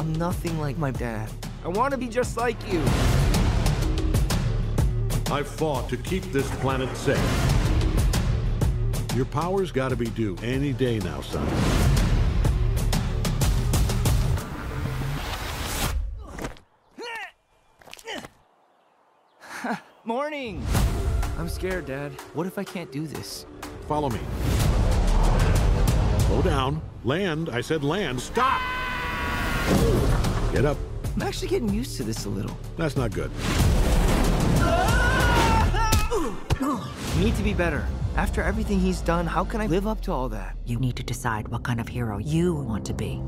I'm nothing like my dad. I want to be just like you. I fought to keep this planet safe. Your power's gotta be due any day now, son. Morning! I'm scared, Dad. What if I can't do this? Follow me. Slow down. Land. I said land. Stop! Get up. I'm actually getting used to this a little. That's not good. You need to be better. After everything he's done, how can I live up to all that? You need to decide what kind of hero you want to be.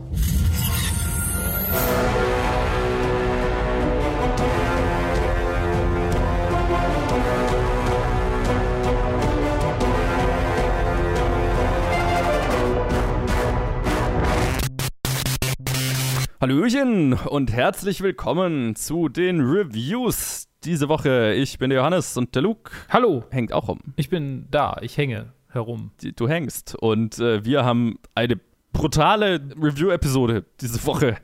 Hallöchen und herzlich willkommen zu den Reviews diese Woche. Ich bin der Johannes und der Luke Hallo, hängt auch rum. ich bin da, ich hänge herum. Du hängst und äh, wir haben eine brutale Review-Episode diese Woche.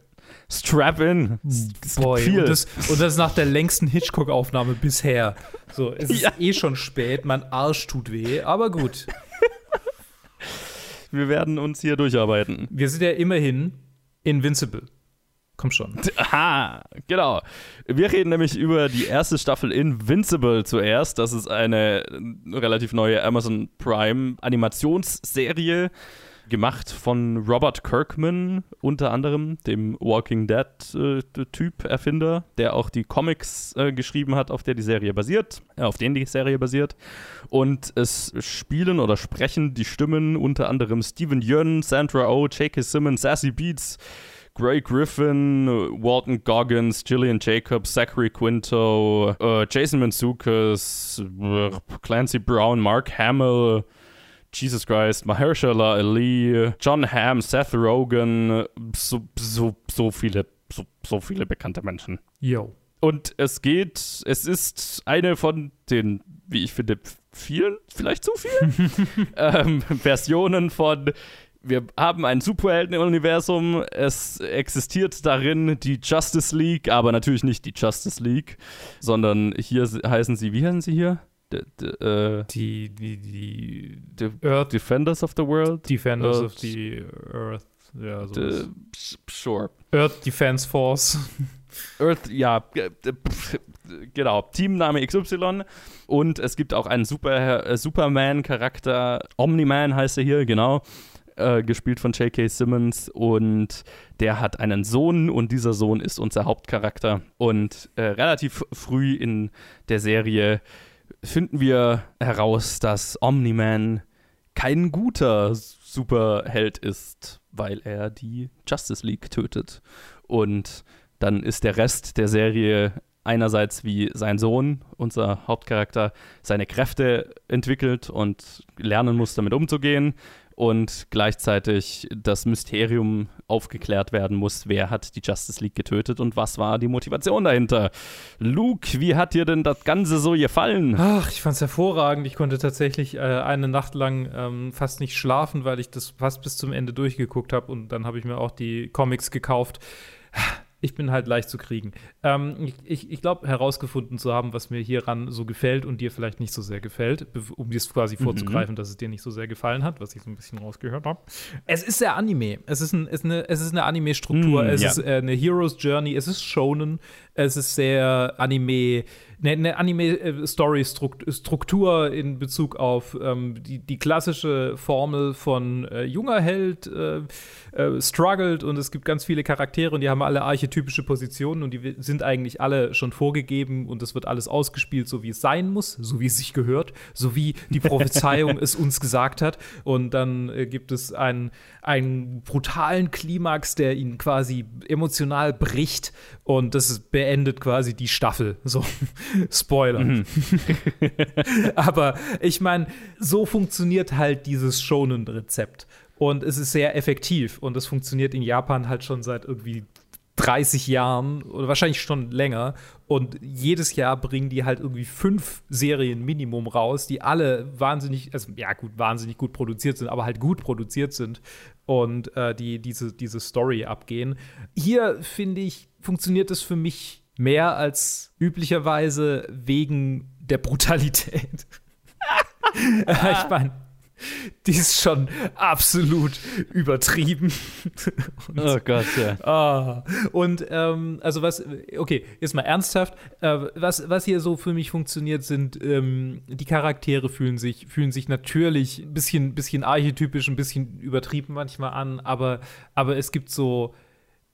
Strap in. Boy, viel. und das, und das nach der längsten Hitchcock-Aufnahme bisher. So, es ist Ja. eh schon spät, mein Arsch tut weh, aber gut. wir werden uns hier durcharbeiten. Wir sind ja immerhin Invincible. Komm schon. Aha, genau. Wir reden nämlich über die erste Staffel Invincible zuerst. Das ist eine äh, relativ neue Amazon Prime Animationsserie, gemacht von Robert Kirkman, unter anderem, dem Walking Dead-Typ, Erfinder, der auch die Comics äh, geschrieben hat, auf der die Serie basiert, äh, auf denen die Serie basiert. Und es spielen oder sprechen die Stimmen unter anderem Steven Yeun, Sandra Oh, J.K. Simmons, Sassy Beats, Gray Griffin, Walton Goggins, Gillian Jacobs, Zachary Quinto, äh, Jason Mantzoukas, äh, Clancy Brown, Mark Hamill, Jesus Christ, Mahershala Ali, John Hamm, Seth Rogen, so, so, so viele, so, so viele bekannte Menschen. Yo. Und es geht, es ist eine von den, wie ich finde, vielen, vielleicht zu vielen, ähm, Versionen von wir haben ein Superhelden-Universum. Es existiert darin die Justice League, aber natürlich nicht die Justice League, sondern hier heißen sie, wie heißen sie hier? D äh, Die, die, die D Earth Defenders of the World? Defenders Earth- of the Earth. Ja, sowas. sure. Earth Defense Force. Earth, ja, genau, Teamname XY. Und es gibt auch einen Super, äh, Superman-Charakter, Omni-Man heißt er hier, genau, äh, gespielt von J.K. Simmons. Und der hat einen Sohn und dieser Sohn ist unser Hauptcharakter. Und äh, relativ früh in der Serie finden wir heraus, dass Omni-Man kein guter Superheld ist, weil er die Justice League tötet. Und dann ist der Rest der Serie einerseits wie sein Sohn, unser Hauptcharakter, seine Kräfte entwickelt und lernen muss, damit umzugehen. Und gleichzeitig das Mysterium aufgeklärt werden muss, wer hat die Justice League getötet und was war die Motivation dahinter. Luke, wie hat dir denn das Ganze so gefallen? Ach, ich fand's hervorragend. Ich konnte tatsächlich äh, eine Nacht lang ähm, fast nicht schlafen, weil ich das fast bis zum Ende durchgeguckt habe und dann habe ich mir auch die Comics gekauft. Ich bin halt leicht zu kriegen. Ähm, ich ich, glaube, herausgefunden zu haben, was mir hieran so gefällt und dir vielleicht nicht so sehr gefällt, um dir quasi vorzugreifen, dass es dir nicht so sehr gefallen hat, was ich so ein bisschen rausgehört habe. Es ist sehr Anime. Es ist, ein, ist eine, es ist eine Anime-Struktur. Mm, es ja. ist äh, eine Hero's Journey. Es ist Shonen. Es ist sehr Anime, eine, eine Anime-Story-Struktur in Bezug auf ähm, die, die klassische Formel von äh, junger Held äh, äh, struggelt und es gibt ganz viele Charaktere und die haben alle archetypische Positionen und die sind eigentlich alle schon vorgegeben und es wird alles ausgespielt, so wie es sein muss, so wie es sich gehört, so wie die Prophezeiung es uns gesagt hat. Und dann äh, gibt es einen, einen brutalen Klimax, der ihn quasi emotional bricht und das ist- beendet quasi die Staffel. So, Spoiler. Aber ich meine, so funktioniert halt dieses Shonen-Rezept. Und es ist sehr effektiv und es funktioniert in Japan halt schon seit irgendwie 30 Jahren oder wahrscheinlich schon länger. Und jedes Jahr bringen die halt irgendwie fünf Serien Minimum raus, die alle wahnsinnig, also ja gut, wahnsinnig gut produziert sind, aber halt gut produziert sind. und äh, die diese, diese Story abgehen. Hier, finde ich, funktioniert es für mich mehr als üblicherweise wegen der Brutalität. ich meine, die ist schon absolut übertrieben. und, oh Gott, ja. Ah, und ähm, also was, okay, jetzt mal ernsthaft, äh, was, was hier so für mich funktioniert, sind ähm, die Charaktere fühlen sich, fühlen sich natürlich ein bisschen, bisschen archetypisch, ein bisschen übertrieben manchmal an, aber, aber es gibt so,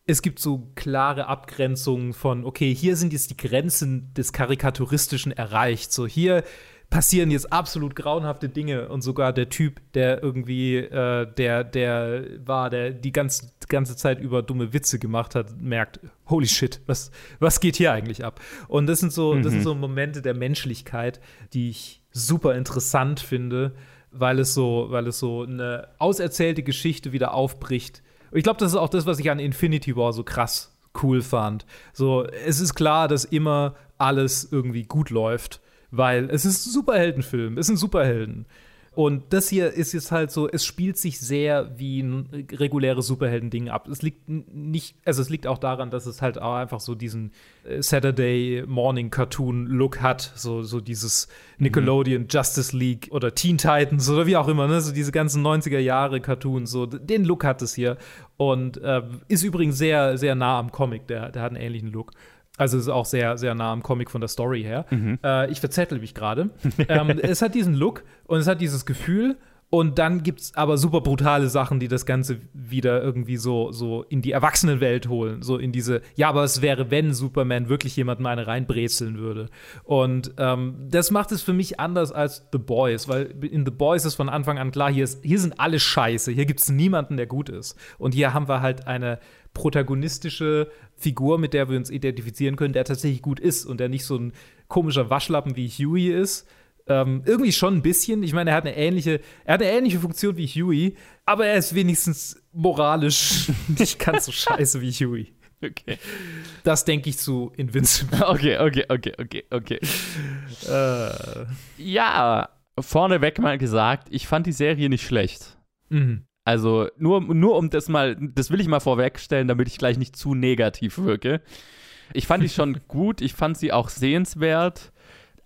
es gibt so klare Abgrenzungen von, okay, hier sind jetzt die Grenzen des Karikaturistischen erreicht. So, hier passieren jetzt absolut grauenhafte Dinge und sogar der Typ, der irgendwie, äh, der, der war, der die ganze, ganze Zeit über dumme Witze gemacht hat, merkt, holy shit, was, was geht hier eigentlich ab? Und das sind so, mhm. das sind so Momente der Menschlichkeit, die ich super interessant finde, weil es so, weil es so eine auserzählte Geschichte wieder aufbricht. Ich glaube, das ist auch das, was ich an Infinity War so krass cool fand. So, es ist klar, dass immer alles irgendwie gut läuft weil es ist ein Superheldenfilm, es sind Superhelden. Und das hier ist jetzt halt so, es spielt sich sehr wie ein reguläres Superhelden-Ding ab. Es liegt nicht, also es liegt auch daran, dass es halt auch einfach so diesen äh, Saturday Morning Cartoon Look hat, so, so dieses Nickelodeon mhm. Justice League oder Teen Titans oder wie auch immer, ne? so diese ganzen 90er Jahre Cartoons, so den Look hat es hier und äh, ist übrigens sehr, sehr nah am Comic, der, der hat einen ähnlichen Look. Also es ist auch sehr, sehr nah am Comic von der Story her. Mhm. Äh, ich verzettel mich gerade. ähm, es hat diesen Look und es hat dieses Gefühl. Und dann gibt es aber super brutale Sachen, die das Ganze wieder irgendwie so, so in die Erwachsenenwelt holen. So in diese, ja, aber es wäre, wenn Superman wirklich jemandem eine reinbrezeln würde. Und ähm, das macht es für mich anders als The Boys, weil in The Boys ist von Anfang an klar, hier, ist, hier sind alle scheiße, hier gibt es niemanden, der gut ist. Und hier haben wir halt eine protagonistische Figur, mit der wir uns identifizieren können, der tatsächlich gut ist und der nicht so ein komischer Waschlappen wie Huey ist. Ähm, irgendwie schon ein bisschen. Ich meine, er hat eine ähnliche, er hat eine ähnliche Funktion wie Huey, aber er ist wenigstens moralisch nicht ganz so scheiße wie Huey. Okay. Das denke ich zu Invincible. Okay, okay, okay, okay, okay. äh. Ja, vorneweg mal gesagt, ich fand die Serie nicht schlecht. Mhm. Also nur, nur um das mal, das will ich mal vorwegstellen, damit ich gleich nicht zu negativ wirke. Ich fand die schon gut, ich fand sie auch sehenswert.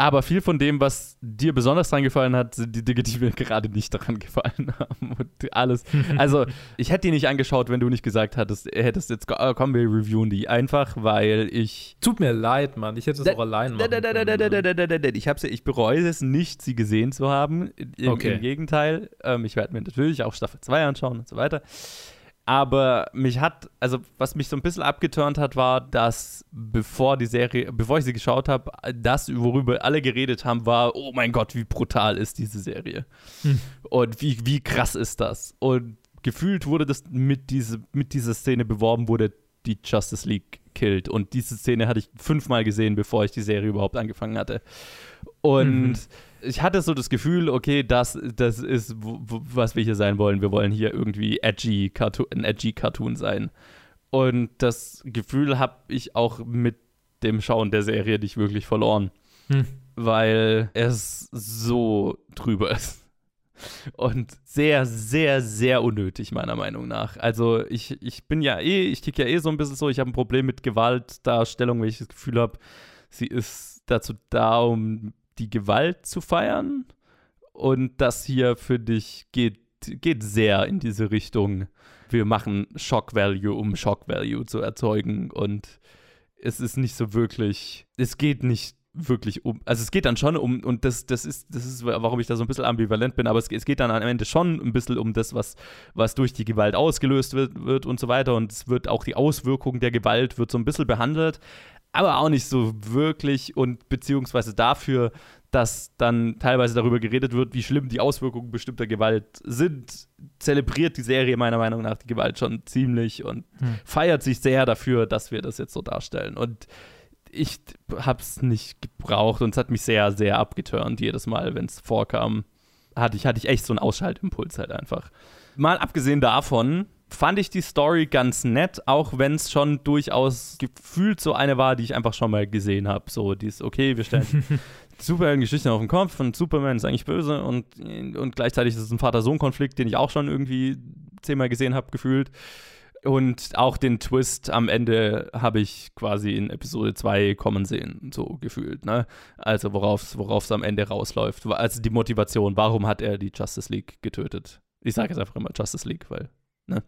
Aber viel von dem, was dir besonders dran gefallen hat, sind die Dinge, die mir gerade nicht daran gefallen haben. Und alles. Also, ich hätte die nicht angeschaut, wenn du nicht gesagt hattest, hättest jetzt, oh, komm, wir reviewen die. Einfach, weil ich. Tut mir leid, Mann. Ich hätte es auch allein machen können. Ich, hab's, ich bereue es nicht, sie gesehen zu haben. Im, okay. im Gegenteil. Ähm, ich werde mir natürlich auch Staffel 2 anschauen und so weiter. Aber mich hat, also was mich so ein bisschen abgeturnt hat, war, dass bevor die Serie, bevor ich sie geschaut habe, das, worüber alle geredet haben, war, oh mein Gott, wie brutal ist diese Serie. Hm. Und wie, wie krass ist das? Und gefühlt wurde das mit, diese, mit dieser Szene beworben, wurde die Justice League killt. Und diese Szene hatte ich fünfmal gesehen, bevor ich die Serie überhaupt angefangen hatte. Und mhm ich hatte so das Gefühl, okay, das, das ist, was wir hier sein wollen. Wir wollen hier irgendwie edgy Cartoon, ein edgy Cartoon sein. Und das Gefühl habe ich auch mit dem Schauen der Serie nicht wirklich verloren. Hm. Weil es so drüber ist. Und sehr, sehr, sehr unnötig, meiner Meinung nach. Also ich, ich bin ja eh, ich ticke ja eh so ein bisschen so, ich habe ein Problem mit Gewaltdarstellung, weil ich das Gefühl habe, sie ist dazu da, um die Gewalt zu feiern. Und das hier, für dich geht, geht sehr in diese Richtung. Wir machen Shock Value, um Shock Value zu erzeugen. Und es ist nicht so wirklich, es geht nicht wirklich um, also es geht dann schon um, und das, das ist, das ist, warum ich da so ein bisschen ambivalent bin, aber es, es geht dann am Ende schon ein bisschen um das, was, was durch die Gewalt ausgelöst wird, wird und so weiter. Und es wird auch die Auswirkungen der Gewalt wird so ein bisschen behandelt, aber auch nicht so wirklich und beziehungsweise dafür, dass dann teilweise darüber geredet wird, wie schlimm die Auswirkungen bestimmter Gewalt sind, zelebriert die Serie meiner Meinung nach die Gewalt schon ziemlich und hm. feiert sich sehr dafür, dass wir das jetzt so darstellen. Und ich habe es nicht gebraucht und es hat mich sehr, sehr abgeturnt jedes Mal, wenn es vorkam. Hatte ich, hatte ich echt so einen Ausschaltimpuls halt einfach. Mal abgesehen davon, fand ich die Story ganz nett, auch wenn es schon durchaus gefühlt so eine war, die ich einfach schon mal gesehen habe. So, die ist okay, wir stellen Superhelden-Geschichte auf den Kopf und Superman ist eigentlich böse und, und gleichzeitig ist es ein Vater-Sohn-Konflikt, den ich auch schon irgendwie zehnmal gesehen habe, gefühlt. Und auch den Twist am Ende habe ich quasi in Episode 2 kommen sehen, so gefühlt. Ne? Also worauf es am Ende rausläuft. Also die Motivation, warum hat er die Justice League getötet? Ich sage jetzt einfach immer Justice League, weil Ne?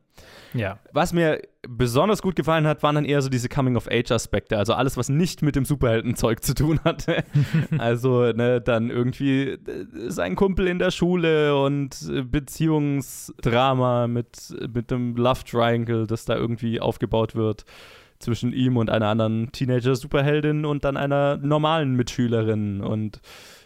Ja. Was mir besonders gut gefallen hat, waren dann eher so diese Coming-of-Age-Aspekte. Also alles, was nicht mit dem Superheldenzeug zu tun hatte. also, ne, dann irgendwie äh, sein Kumpel in der Schule und Beziehungsdrama mit, mit dem Love Triangle, das da irgendwie aufgebaut wird zwischen ihm und einer anderen Teenager-Superheldin und dann einer normalen Mitschülerin. Und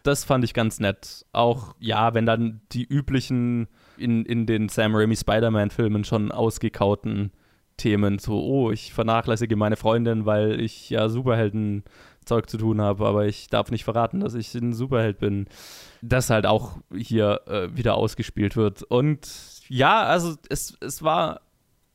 das fand ich ganz nett. Auch, ja, wenn dann die üblichen in, in den Sam Raimi Spider-Man-Filmen schon ausgekauten Themen, so, oh, ich vernachlässige meine Freundin, weil ich ja Superhelden-Zeug zu tun habe, aber ich darf nicht verraten, dass ich ein Superheld bin. Das halt auch hier äh, wieder ausgespielt wird. Und ja, also es, es war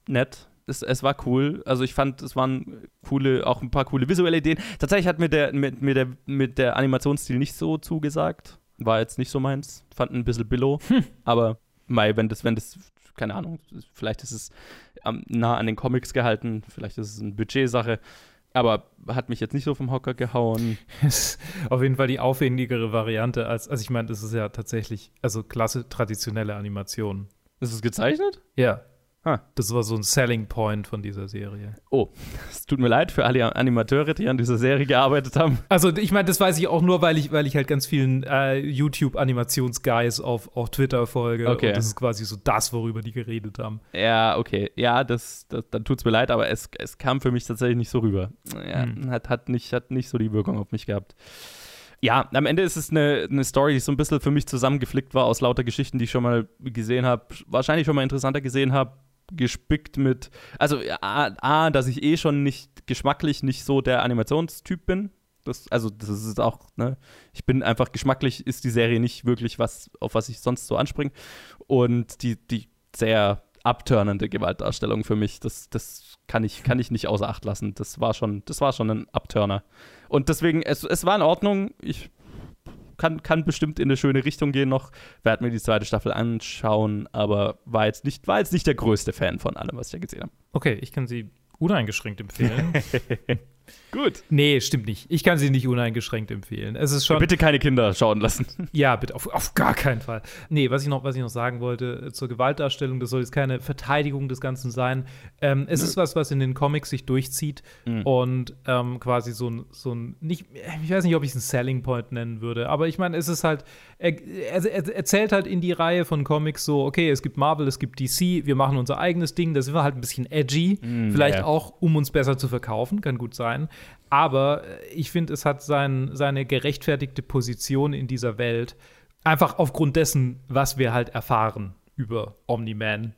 nett. Es, es war cool. Also ich fand, es waren coole, auch ein paar coole visuelle Ideen. Tatsächlich hat mir der, mit, mit der, mit der Animationsstil nicht so zugesagt. War jetzt nicht so meins. Fand ein bisschen billow. Hm. Aber Mai, wenn das, wenn das, keine Ahnung, vielleicht ist es ähm, nah an den Comics gehalten, vielleicht ist es eine Budgetsache, aber hat mich jetzt nicht so vom Hocker gehauen. Auf jeden Fall die aufwendigere Variante als, also ich meine, das ist ja tatsächlich, also klasse traditionelle Animation. Ist es gezeichnet? Ja. Ah. Das war so ein Selling Point von dieser Serie. Oh, es tut mir leid für alle Animateure, die an dieser Serie gearbeitet haben. Also ich meine, das weiß ich auch nur, weil ich, weil ich halt ganz vielen äh, YouTube-Animationsguys auf, auf Twitter folge. Okay. Und das ist quasi so das, worüber die geredet haben. Ja, okay. Ja, das, das dann tut es mir leid, aber es, es kam für mich tatsächlich nicht so rüber. Ja, hm. hat, hat, nicht, hat nicht so die Wirkung auf mich gehabt. Ja, am Ende ist es eine, eine Story, die so ein bisschen für mich zusammengeflickt war aus lauter Geschichten, die ich schon mal gesehen habe, wahrscheinlich schon mal interessanter gesehen habe gespickt mit, also A, A, dass ich eh schon nicht geschmacklich nicht so der Animationstyp bin. Das, also, das ist auch, ne, ich bin einfach geschmacklich, ist die Serie nicht wirklich was, auf was ich sonst so anspringe. Und die, die sehr abturnende Gewaltdarstellung für mich, das, das kann ich, kann ich nicht außer Acht lassen. Das war schon, das war schon ein Abturner. Und deswegen, es, es war in Ordnung. Ich kann, kann bestimmt in eine schöne Richtung gehen noch. Werde mir die zweite Staffel anschauen, aber war jetzt nicht, war jetzt nicht der größte Fan von allem, was ich da gesehen habe. Okay, ich kann sie uneingeschränkt empfehlen. Gut. Nee, stimmt nicht. Ich kann sie nicht uneingeschränkt empfehlen. Es ist schon. Bitte keine Kinder schauen lassen. Ja, bitte, auf, auf gar keinen Fall. Nee, was ich, noch, was ich noch sagen wollte äh, zur Gewaltdarstellung, das soll jetzt keine Verteidigung des Ganzen sein. Ähm, es Nö. ist was, was in den Comics sich durchzieht mhm. und ähm, quasi so ein, so ein, nicht, ich weiß nicht, ob ich es einen Selling Point nennen würde, aber ich meine, es ist halt, er, er, er erzählt halt in die Reihe von Comics so, okay, es gibt Marvel, es gibt DC, wir machen unser eigenes Ding, da sind wir halt ein bisschen edgy, mhm, vielleicht ja. auch, um uns besser zu verkaufen, kann gut sein. Aber äh, ich finde, es hat sein, seine gerechtfertigte Position in dieser Welt, einfach aufgrund dessen, was wir halt erfahren über Omni-Man.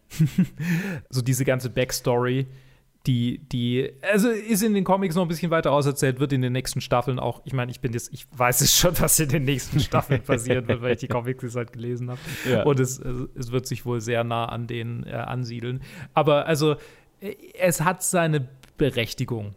so diese ganze Backstory, die, die, also ist in den Comics noch ein bisschen weiter auserzählt, wird in den nächsten Staffeln auch, ich meine, ich bin jetzt, ich weiß es schon, was in den nächsten Staffeln passieren wird, weil ich die Comics jetzt halt gelesen habe. Ja. Und es, es wird sich wohl sehr nah an denen äh, ansiedeln. Aber also, äh, es hat seine Berechtigung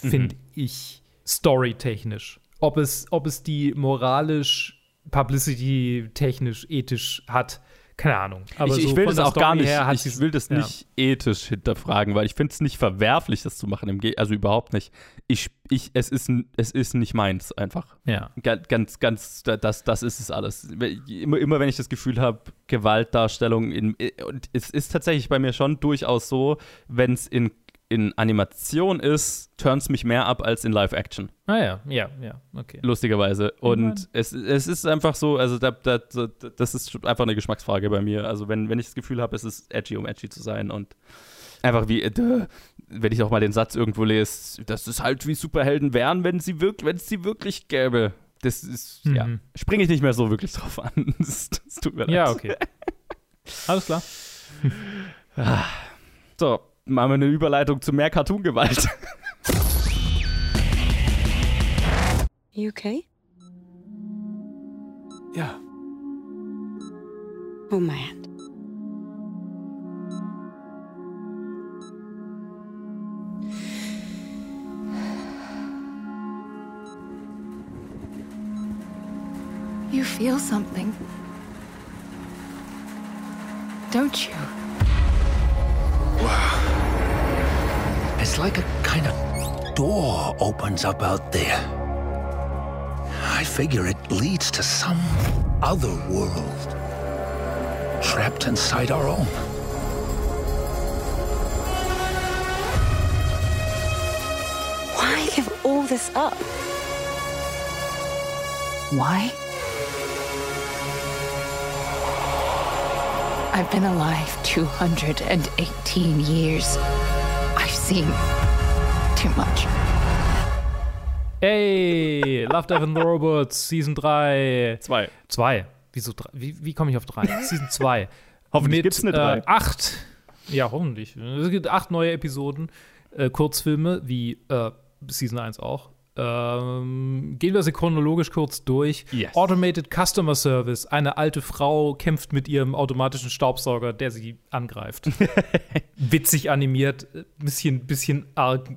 finde mhm. ich, storytechnisch. Ob es, ob es die moralisch, publicity-technisch, ethisch hat, keine Ahnung. Aber ich, ich so will das auch Story gar nicht, ich, ich will das ja. nicht ethisch hinterfragen, weil ich finde es nicht verwerflich, das zu machen. Im also überhaupt nicht. Ich, ich, es, ist, es ist nicht meins einfach. Ja. Ganz, ganz, das, das ist es alles. Immer, immer wenn ich das Gefühl habe, Gewaltdarstellung, in, und es ist tatsächlich bei mir schon durchaus so, wenn es in in Animation ist, turns mich mehr ab als in Live-Action. Ah ja, ja, ja, okay. Lustigerweise. Und es, es ist einfach so, also da, da, das ist einfach eine Geschmacksfrage bei mir. Also wenn, wenn ich das Gefühl habe, es ist edgy, um edgy zu sein und einfach wie, äh, wenn ich auch mal den Satz irgendwo lese, das ist halt wie Superhelden wären, wenn sie wirklich, wenn es sie wirklich gäbe. Das ist, mhm. ja, springe ich nicht mehr so wirklich drauf an. Das, das tut mir leid. Ja, okay. Alles klar. so, machen wir eine Überleitung zu mehr Cartoon-Gewalt. You okay? Ja. Hold my hand. You feel something, don't you? It's like a kind of door opens up out there. I figure it leads to some other world. Trapped inside our own. Why give all this up? Why? I've been alive 218 years. Seen too much. Ey, Love, Death and the Robots, Season 3. Zwei. Zwei. Wieso drei? Wie, wie komme ich auf drei? Season 2. Hoffentlich Mit, gibt's eine drei. Äh, acht. Ja, hoffentlich. Es gibt acht neue Episoden, äh, Kurzfilme, wie äh, Season 1 auch. Ähm, gehen wir sie chronologisch kurz durch. Yes. Automated Customer Service. Eine alte Frau kämpft mit ihrem automatischen Staubsauger, der sie angreift. Witzig animiert, bisschen, bisschen arg,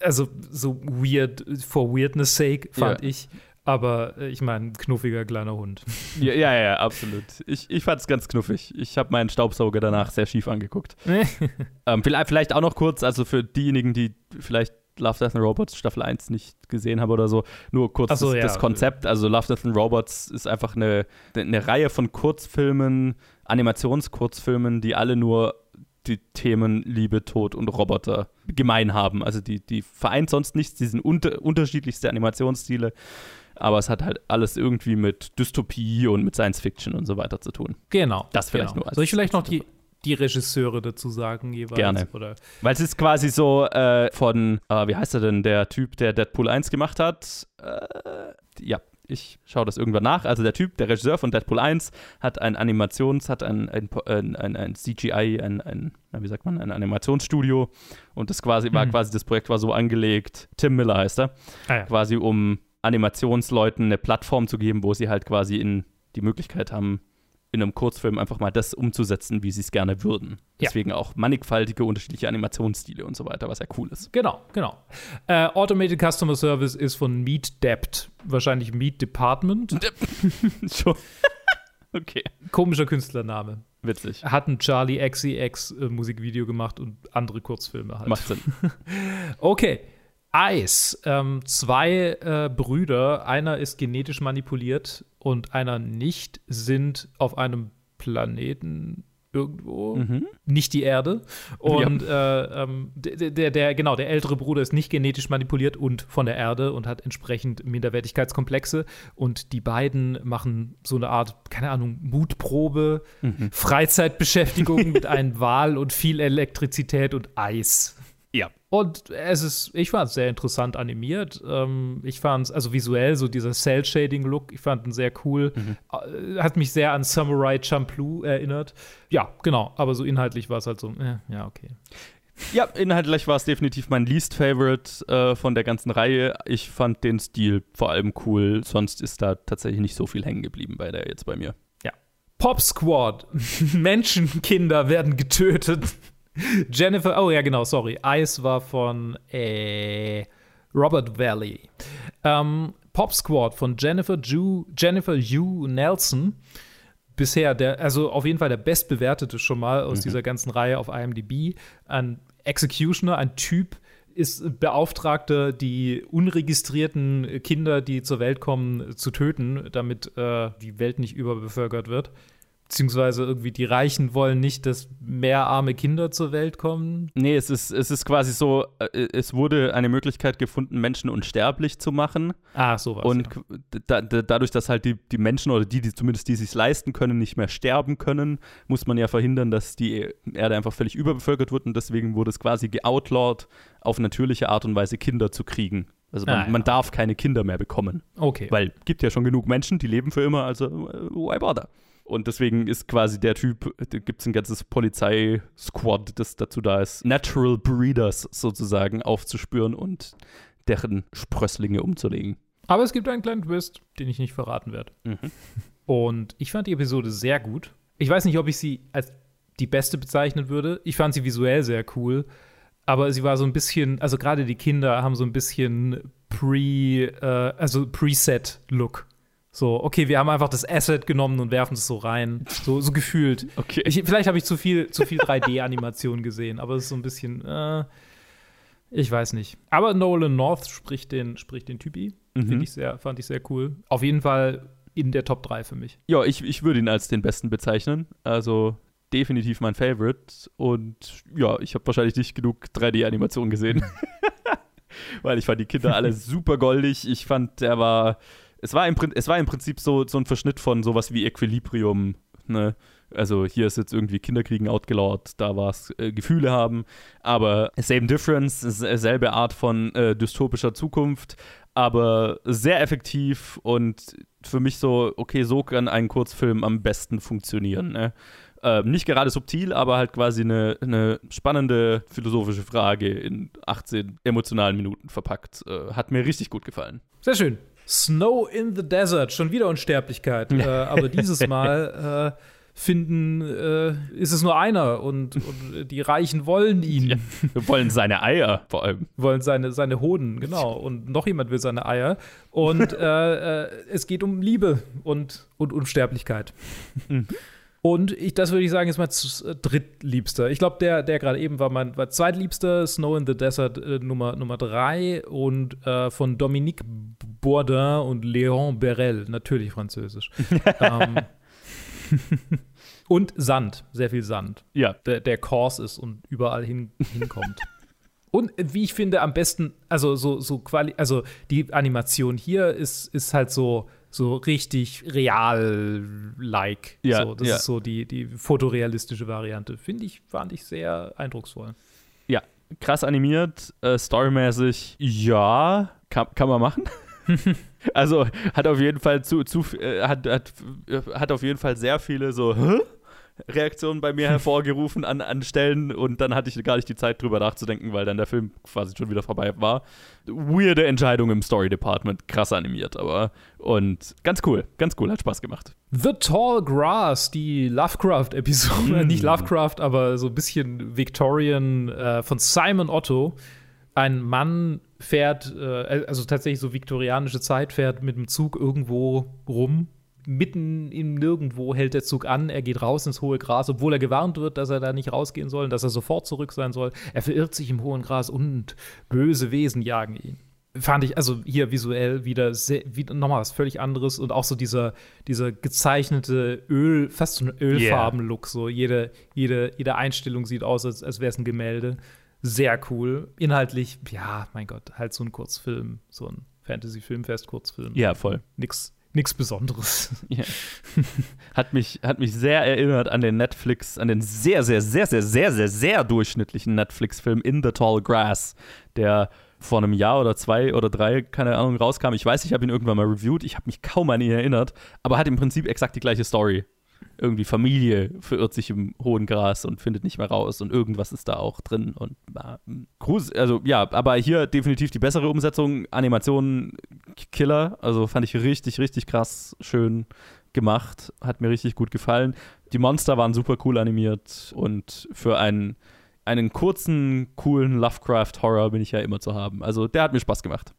also so weird, for weirdness sake, fand Ja. ich. Aber äh, ich meine, knuffiger kleiner Hund. Ja, ja, ja, absolut. Ich, ich fand es ganz knuffig. Ich habe meinen Staubsauger danach sehr schief angeguckt. ähm, vielleicht, vielleicht auch noch kurz, also für diejenigen, die vielleicht Love, Death and Robots Staffel 1 nicht gesehen haben oder so, nur kurz so, das, ja. das Konzept. Also Love, Death and Robots ist einfach eine, eine Reihe von Kurzfilmen, Animationskurzfilmen, die alle nur die Themen Liebe, Tod und Roboter gemein haben. Also die, die vereint sonst nichts, die sind unter, unterschiedlichste Animationsstile, aber es hat halt alles irgendwie mit Dystopie und mit Science Fiction und so weiter zu tun. Genau. Das vielleicht genau. nur als- Soll ich vielleicht noch die, die Regisseure dazu sagen jeweils? Gerne. Oder? Weil es ist quasi so äh, von, äh, wie heißt er denn, der Typ, der Deadpool 1 gemacht hat. Äh, ja, ich schaue das irgendwann nach. Also der Typ, der Regisseur von Deadpool 1, hat ein Animations-, hat ein, ein, ein, ein, CGI, ein, ein, wie sagt man, ein Animationsstudio. Und das quasi war Mhm. quasi, das Projekt war so angelegt, Tim Miller heißt er, Ah, ja. quasi um Animationsleuten eine Plattform zu geben, wo sie halt quasi in die Möglichkeit haben, in einem Kurzfilm einfach mal das umzusetzen, wie sie es gerne würden. Ja. Deswegen auch mannigfaltige, unterschiedliche Animationsstile und so weiter, was ja cool ist. Genau, genau. Äh, Automated Customer Service ist von Meat Debt, wahrscheinlich Meat Department. Schon. okay. Komischer Künstlername. Witzig. Hat ein Charlie XCX äh, Musikvideo gemacht und andere Kurzfilme halt. Macht Sinn. Okay. Ice. Ähm, zwei äh, Brüder, einer ist genetisch manipuliert und einer nicht, sind auf einem Planeten irgendwo, Mhm. nicht die Erde. Und äh, ähm, der, der, der, genau, der ältere Bruder ist nicht genetisch manipuliert und von der Erde und hat entsprechend Minderwertigkeitskomplexe. Und die beiden machen so eine Art, keine Ahnung, Mutprobe, Freizeitbeschäftigung mit einem Wal und viel Elektrizität und Eis. Ja. Und es ist, ich fand es sehr interessant animiert. Ähm, ich fand es, also visuell, so dieser Cell-Shading-Look, ich fand ihn sehr cool. Äh, Hat mich sehr an Samurai Champloo erinnert. Ja, genau, aber so inhaltlich war es halt so, äh, ja, okay. Ja, inhaltlich war es definitiv mein least favorite äh, von der ganzen Reihe. Ich fand den Stil vor allem cool, sonst ist da tatsächlich nicht so viel hängen geblieben bei der jetzt bei mir. Pop Squad. Menschenkinder werden getötet. Jennifer, oh ja, genau, sorry. Ice war von äh, Robert Valley. Ähm, Pop Squad von Jennifer Ju, Jennifer Yu Nelson. Bisher der, also auf jeden Fall der bestbewertete schon mal aus dieser ganzen Reihe auf IMDb. Ein Executioner, ein Typ, ist Beauftragter, die unregistrierten Kinder, die zur Welt kommen, zu töten, damit äh, die Welt nicht überbevölkert wird. Beziehungsweise irgendwie die Reichen wollen nicht, dass mehr arme Kinder zur Welt kommen. Nee, es ist, es ist quasi so, äh, es wurde eine Möglichkeit gefunden, Menschen unsterblich zu machen. Ah, sowas. Und ja. da, da, dadurch, dass halt die, die Menschen oder die, die zumindest die sich leisten können, nicht mehr sterben können, muss man ja verhindern, dass die Erde einfach völlig überbevölkert wird und deswegen wurde es quasi geoutlawed, auf natürliche Art und Weise Kinder zu kriegen. Also man, Ah, ja. man darf keine Kinder mehr bekommen, Okay. weil gibt ja schon genug Menschen, die leben für immer, also äh, why bother? Und deswegen ist quasi der Typ, da gibt es ein ganzes Polizei-Squad, das dazu da ist, Natural Breeders sozusagen aufzuspüren und deren Sprösslinge umzulegen. Aber es gibt einen kleinen Twist, den ich nicht verraten werde. Mhm. Und ich fand die Episode sehr gut. Ich weiß nicht, ob ich sie als die beste bezeichnen würde. Ich fand sie visuell sehr cool. Aber sie war so ein bisschen, also gerade die Kinder haben so ein bisschen Pre, äh, also Preset-Look. So, okay, wir haben einfach das Asset genommen und werfen es so rein. So, so gefühlt. Okay. Ich, vielleicht habe ich zu viel, zu viel 3D-Animation gesehen, aber es ist so ein bisschen, äh, ich weiß nicht. Aber Nolan North spricht den, spricht den Typi. Mhm. Finde ich sehr, fand ich sehr cool. Auf jeden Fall in der Top 3 für mich. Ja, ich, ich würde ihn als den besten bezeichnen. Also definitiv mein Favorite. Und ja, ich habe wahrscheinlich nicht genug 3D-Animationen gesehen. Weil ich fand die Kinder alle super goldig. Ich fand, der war. Es war im, es war im Prinzip so, so ein Verschnitt von sowas wie Equilibrium. Ne? Also hier ist jetzt irgendwie Kinderkriegen outgelawt, da war es äh, Gefühle haben, aber same difference, selbe Art von äh, dystopischer Zukunft, aber sehr effektiv und für mich so, okay, so kann ein Kurzfilm am besten funktionieren. Ne? Ähm, nicht gerade subtil, aber halt quasi eine, eine spannende philosophische Frage in 18 emotionalen Minuten verpackt. Äh, hat mir richtig gut gefallen. Sehr schön. Snow in the Desert, schon wieder Unsterblichkeit. äh, aber dieses Mal äh, finden, äh, ist es nur einer und, und die Reichen wollen ihn. Wir wollen seine Eier vor allem. wollen seine, seine Hoden, genau. Und noch jemand will seine Eier. Und äh, äh, es geht um Liebe und, und Unsterblichkeit. Und ich, das würde ich sagen, ist mein äh, drittliebster. Ich glaube, der, der gerade eben war mein war zweitliebster, Snow in the Desert äh, Nummer, Nummer drei und äh, von Dominique Bourdin und Léon Berel, natürlich französisch. ähm, und Sand, sehr viel Sand Ja, der, der Kurs ist und überall hin, hinkommt. und äh, wie ich finde, am besten, also so, so quali also die Animation hier ist, ist halt so, so richtig real-like. Ja, so, das ja. ist so die, die fotorealistische Variante. Finde ich, fand ich sehr eindrucksvoll. ja. Krass animiert, äh, storymäßig, ja, kann, kann man machen. also hat auf jeden Fall zu, zu äh, hat, hat, äh, hat auf jeden Fall sehr viele so Hä? Reaktionen bei mir hervorgerufen an, an Stellen und dann hatte ich gar nicht die Zeit drüber nachzudenken, weil dann der Film quasi schon wieder vorbei war. Weirde Entscheidung im Story Department, krass animiert, aber und ganz cool, ganz cool, hat Spaß gemacht. The Tall Grass, die Lovecraft-Episode, nicht Lovecraft, aber so ein bisschen Victorian äh, von Simon Otto. Ein Mann fährt, äh, also tatsächlich so viktorianische Zeit, fährt mit dem Zug irgendwo rum. Mitten im Nirgendwo hält der Zug an, er geht raus ins hohe Gras, obwohl er gewarnt wird, dass er da nicht rausgehen soll und dass er sofort zurück sein soll. Er verirrt sich im hohen Gras und böse Wesen jagen ihn fand ich, also hier visuell wieder, sehr, wieder nochmal was völlig anderes und auch so dieser, dieser gezeichnete Öl, fast so ein Ölfarben-Look, so jede, jede, jede Einstellung sieht aus, als, als wäre es ein Gemälde. Sehr cool. Inhaltlich, ja, mein Gott, halt so ein Kurzfilm, so ein Fantasy-Filmfest-Kurzfilm. Ja, voll. Nix, nix Besonderes. Ja. hat, mich, hat mich sehr erinnert an den Netflix, an den sehr, sehr, sehr, sehr, sehr, sehr, sehr durchschnittlichen Netflix-Film In the Tall Grass, der vor einem Jahr oder zwei oder drei, keine Ahnung, rauskam. Ich weiß, ich habe ihn irgendwann mal reviewed, ich habe mich kaum an ihn erinnert, aber hat im Prinzip exakt die gleiche Story. Irgendwie Familie verirrt sich im hohen Gras und findet nicht mehr raus und irgendwas ist da auch drin und na, Grus also ja, aber hier definitiv die bessere Umsetzung, Animationen Killer, also fand ich richtig, richtig krass schön gemacht, hat mir richtig gut gefallen. Die Monster waren super cool animiert und für einen, einen kurzen, coolen Lovecraft-Horror bin ich ja immer zu haben. Also der hat mir Spaß gemacht.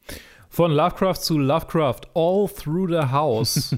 Von Lovecraft zu Lovecraft, All Through the House.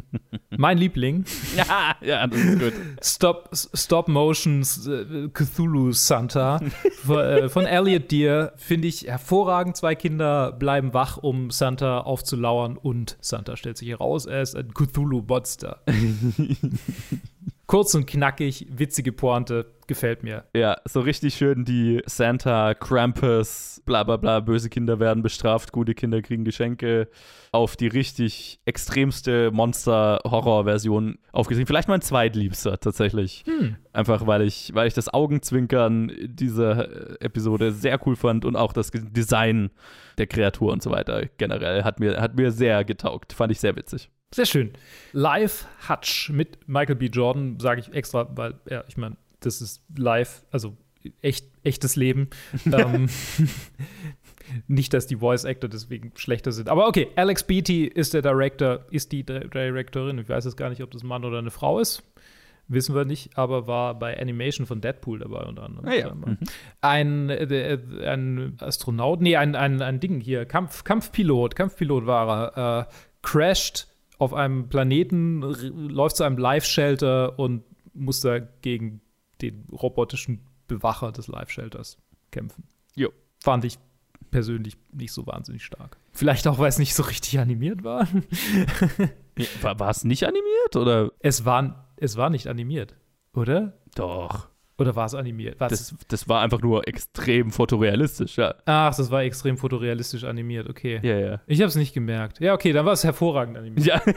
mein Liebling. Ja, ja, das ist gut. Stop, Stop Motions äh, Cthulhu Santa von, äh, von Elliot Deer finde ich hervorragend. Zwei Kinder bleiben wach, um Santa aufzulauern und Santa stellt sich heraus, er ist ein Cthulhu-Monster. Kurz und knackig, witzige Pointe, gefällt mir. Ja, so richtig schön die Santa, Krampus, bla bla bla, böse Kinder werden bestraft, gute Kinder kriegen Geschenke auf die richtig extremste Monster-Horror-Version aufgeschrieben. Vielleicht mein zweitliebster tatsächlich. Einfach weil ich, weil ich das Augenzwinkern dieser Episode sehr cool fand und auch das Design der Kreatur und so weiter generell hat mir, hat mir sehr getaugt. Fand ich sehr witzig. Sehr schön. Live Hutch mit Michael B. Jordan, sage ich extra, weil, ja, ich meine, das ist live, also echt, echtes Leben. ähm, nicht, dass die Voice Actor deswegen schlechter sind. Aber okay, Alex Beatty ist der Director, ist die Di- Directorin. Ich weiß jetzt gar nicht, ob das ein Mann oder eine Frau ist. Wissen wir nicht, aber war bei Animation von Deadpool dabei unter anderem. Ah ja. scheinbar. Ein, äh, äh, ein Astronaut, nee, ein, ein, ein Ding hier, Kampf, Kampfpilot, Kampfpilot war er, äh, crashed auf einem Planeten, läuft zu einem Live-Shelter und muss da gegen den robotischen Bewacher des Live-Shelters kämpfen. Jo. Fand ich persönlich nicht so wahnsinnig stark. Vielleicht auch, weil es nicht so richtig animiert war. War, war es nicht animiert oder? es, war, es war nicht animiert, oder? Doch. Oder war es animiert? Was? Das, das war einfach nur extrem fotorealistisch, ja. Ach, das war extrem fotorealistisch animiert, okay. Ja, ja. Ich habe es nicht gemerkt. Ja, okay, dann war es hervorragend animiert. Ja,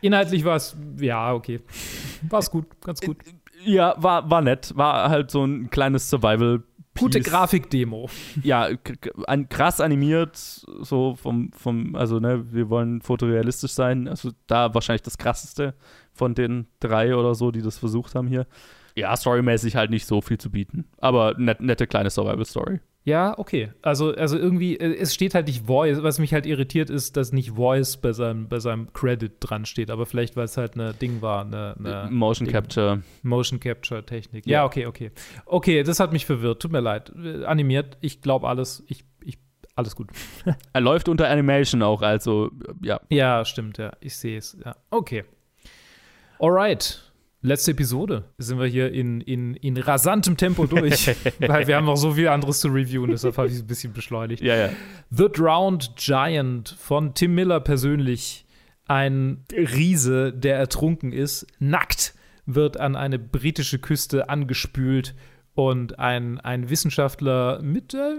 Inhaltlich war es, ja, okay. War es gut, ganz gut. ja war, war nett. War halt so ein kleines Survival. Gute Grafikdemo. Ja, krass animiert, so vom, vom, also ne, wir wollen fotorealistisch sein. Also da wahrscheinlich das krasseste von den drei oder so, die das versucht haben hier. Ja, storymäßig halt nicht so viel zu bieten. Aber net, nette kleine Survival-Story. Ja, okay. Also, also irgendwie, äh, es steht halt nicht Voice. Was mich halt irritiert ist, dass nicht Voice bei seinem, bei seinem Credit dran steht. Aber vielleicht, weil es halt eine Ding war, eine, eine Motion Ding. Capture. Motion Capture Technik. Ja. Ja, okay, okay. Okay, das hat mich verwirrt. Tut mir leid. Äh, Animiert, ich glaube alles. Ich, ich, alles gut. Er läuft unter Animation auch, also ja. Ja, stimmt, ja. Ich sehe es. Ja. Okay. Alright. Letzte Episode. Sind wir hier in, in, in rasantem Tempo durch. weil wir haben noch so viel anderes zu reviewen, deshalb habe ich es ein bisschen beschleunigt. Ja, ja. The Drowned Giant von Tim Miller persönlich. Ein Riese, der ertrunken ist, nackt, wird an eine britische Küste angespült und ein, ein Wissenschaftler mit, äh,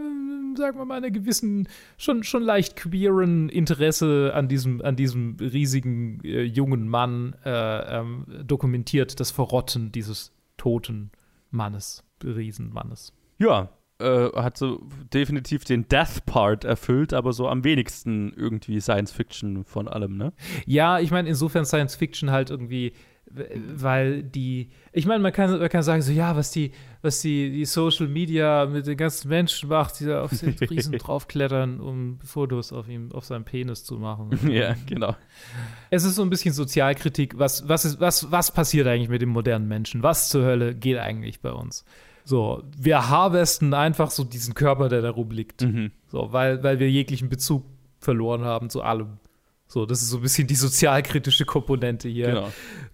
sagen wir mal, einer gewissen, schon, schon leicht queeren Interesse an diesem, an diesem riesigen äh, jungen Mann äh, ähm, dokumentiert das Verrotten dieses toten Mannes, Riesenmannes. Ja, äh, hat so definitiv den Death-Part erfüllt, aber so am wenigsten irgendwie Science-Fiction von allem, ne? Ja, ich meine, insofern Science Fiction halt irgendwie, weil die, ich meine, man kann, man kann sagen, so, ja, was die, was die, die Social Media mit den ganzen Menschen macht, die da auf den Riesen draufklettern, um Fotos auf ihm, auf seinem Penis zu machen. ja, genau. Es ist so ein bisschen Sozialkritik, was, was, ist, was, was passiert eigentlich mit dem modernen Menschen? Was zur Hölle geht eigentlich bei uns? So, wir harvesten einfach so diesen Körper, der da rumliegt. Mhm. So, weil, weil wir jeglichen Bezug verloren haben zu allem. So, das ist so ein bisschen die sozialkritische Komponente hier. Genau.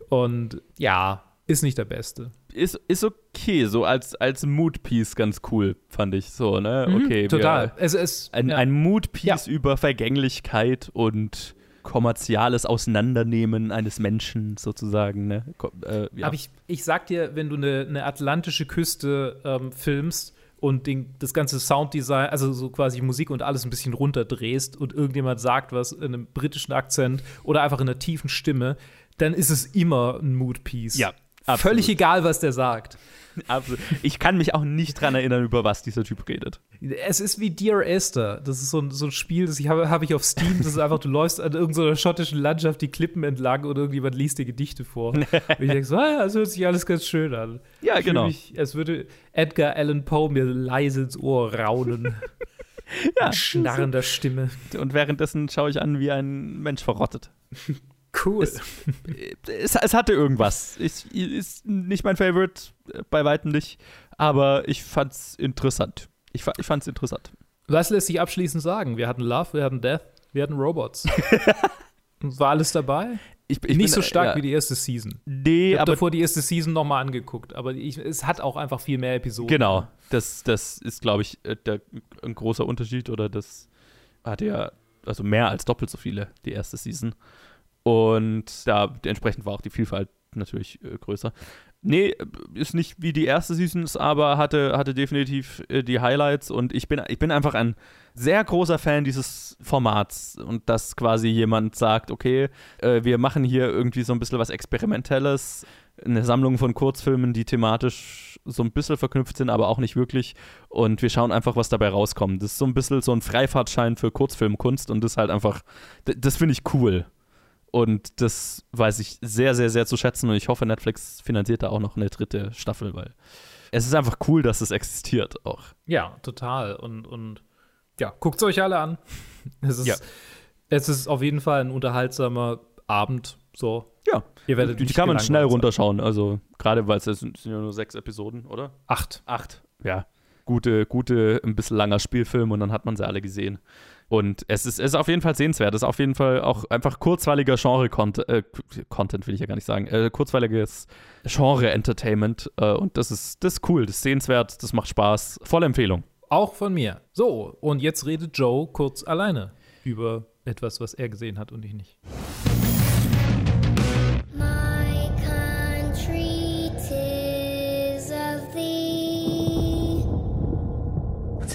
Und ja, ist nicht der Beste. Ist, ist okay, so als, als Mood-Piece ganz cool, fand ich so, ne? Okay, Mhm, Total. Wir, Es ist ein, ja. ein Mood-Piece Ja. über Vergänglichkeit und kommerziales Auseinandernehmen eines Menschen sozusagen, ne? Äh, ja. Aber ich, ich sag dir, wenn du eine, eine atlantische Küste ähm, filmst und den, das ganze Sounddesign, also so quasi Musik und alles ein bisschen runterdrehst und irgendjemand sagt was in einem britischen Akzent oder einfach in einer tiefen Stimme, dann ist es immer ein Mood-Piece. Ja, absolut. Völlig egal, was der sagt. Absolut. Ich kann mich auch nicht dran erinnern, über was dieser Typ redet. Es ist wie Dear Esther. Das ist so ein, so ein Spiel, das habe hab ich auf Steam. Das ist einfach, du läufst an irgendeiner schottischen Landschaft die Klippen entlang und irgendjemand liest dir Gedichte vor. und ich denke so, ah, ja, das hört sich alles ganz schön an. Ja, Ich genau. Mich, als würde Edgar Allan Poe mir leise ins Ohr raunen. Ja, Mit schnarrender Stimme. Und währenddessen schaue ich an, wie ein Mensch verrottet. Cool. Es, es, es hatte irgendwas. Ich, ist nicht mein Favorite, äh, bei weitem nicht. Aber ich fand's interessant. Ich, ich fand's interessant. Was lässt sich abschließend sagen? Wir hatten Love, wir hatten Death, wir hatten Robots. War alles dabei? Ich, ich Nicht bin, so stark ja, wie die erste Season. Nee, Ich habe aber davor die erste Season nochmal angeguckt, aber ich, es hat auch einfach viel mehr Episoden. Genau, das, das ist, glaube ich, äh, der, ein großer Unterschied oder das hatte ja also mehr als doppelt so viele, die erste Season. Und da entsprechend war auch die Vielfalt natürlich äh, größer. Nee, ist nicht wie die erste Season, ist aber hatte, hatte definitiv äh, die Highlights und ich bin, ich bin einfach ein sehr großer Fan dieses Formats und dass quasi jemand sagt, okay, äh, wir machen hier irgendwie so ein bisschen was Experimentelles, eine Sammlung von Kurzfilmen, die thematisch so ein bisschen verknüpft sind, aber auch nicht wirklich und wir schauen einfach, was dabei rauskommt. Das ist so ein bisschen so ein Freifahrtschein für Kurzfilmkunst und das halt einfach, das finde ich cool. Und das weiß ich sehr, sehr, sehr zu schätzen. Und ich hoffe, Netflix finanziert da auch noch eine dritte Staffel, weil es ist einfach cool, dass es existiert auch. Ja, total. Und, und ja, guckt es euch alle an. Es ist, Ja. es ist auf jeden Fall ein unterhaltsamer Abend. So. Ja, Ihr werdet die kann man schnell runterschauen. Also gerade weil es es sind ja nur sechs Episoden, oder? Acht. Acht. Ja. Gute, gute, ein bisschen langer Spielfilm und dann hat man sie alle gesehen. Und es ist, es ist auf jeden Fall sehenswert. Es ist auf jeden Fall auch einfach kurzweiliger Genre-Content, äh, Content will ich ja gar nicht sagen, äh, kurzweiliges Genre-Entertainment. Äh, und das ist, das ist cool, das ist sehenswert, das macht Spaß. Volle Empfehlung. Auch von mir. So, und jetzt redet Joe kurz alleine über etwas, was er gesehen hat und ich nicht.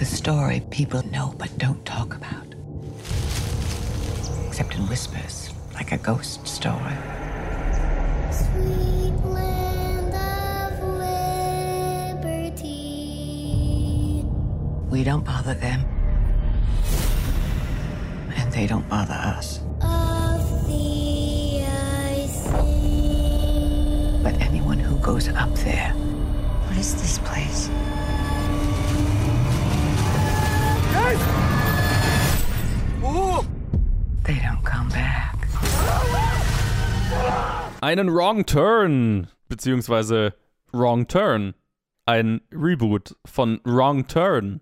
It's a story people know but don't talk about. Except in whispers, like a ghost story. Sweet land of liberty. We don't bother them. And they don't bother us. Of thee I sing. But anyone who goes up there. What is this place? They don't come back. Einen Wrong Turn, beziehungsweise Wrong Turn. Ein Reboot von Wrong Turn.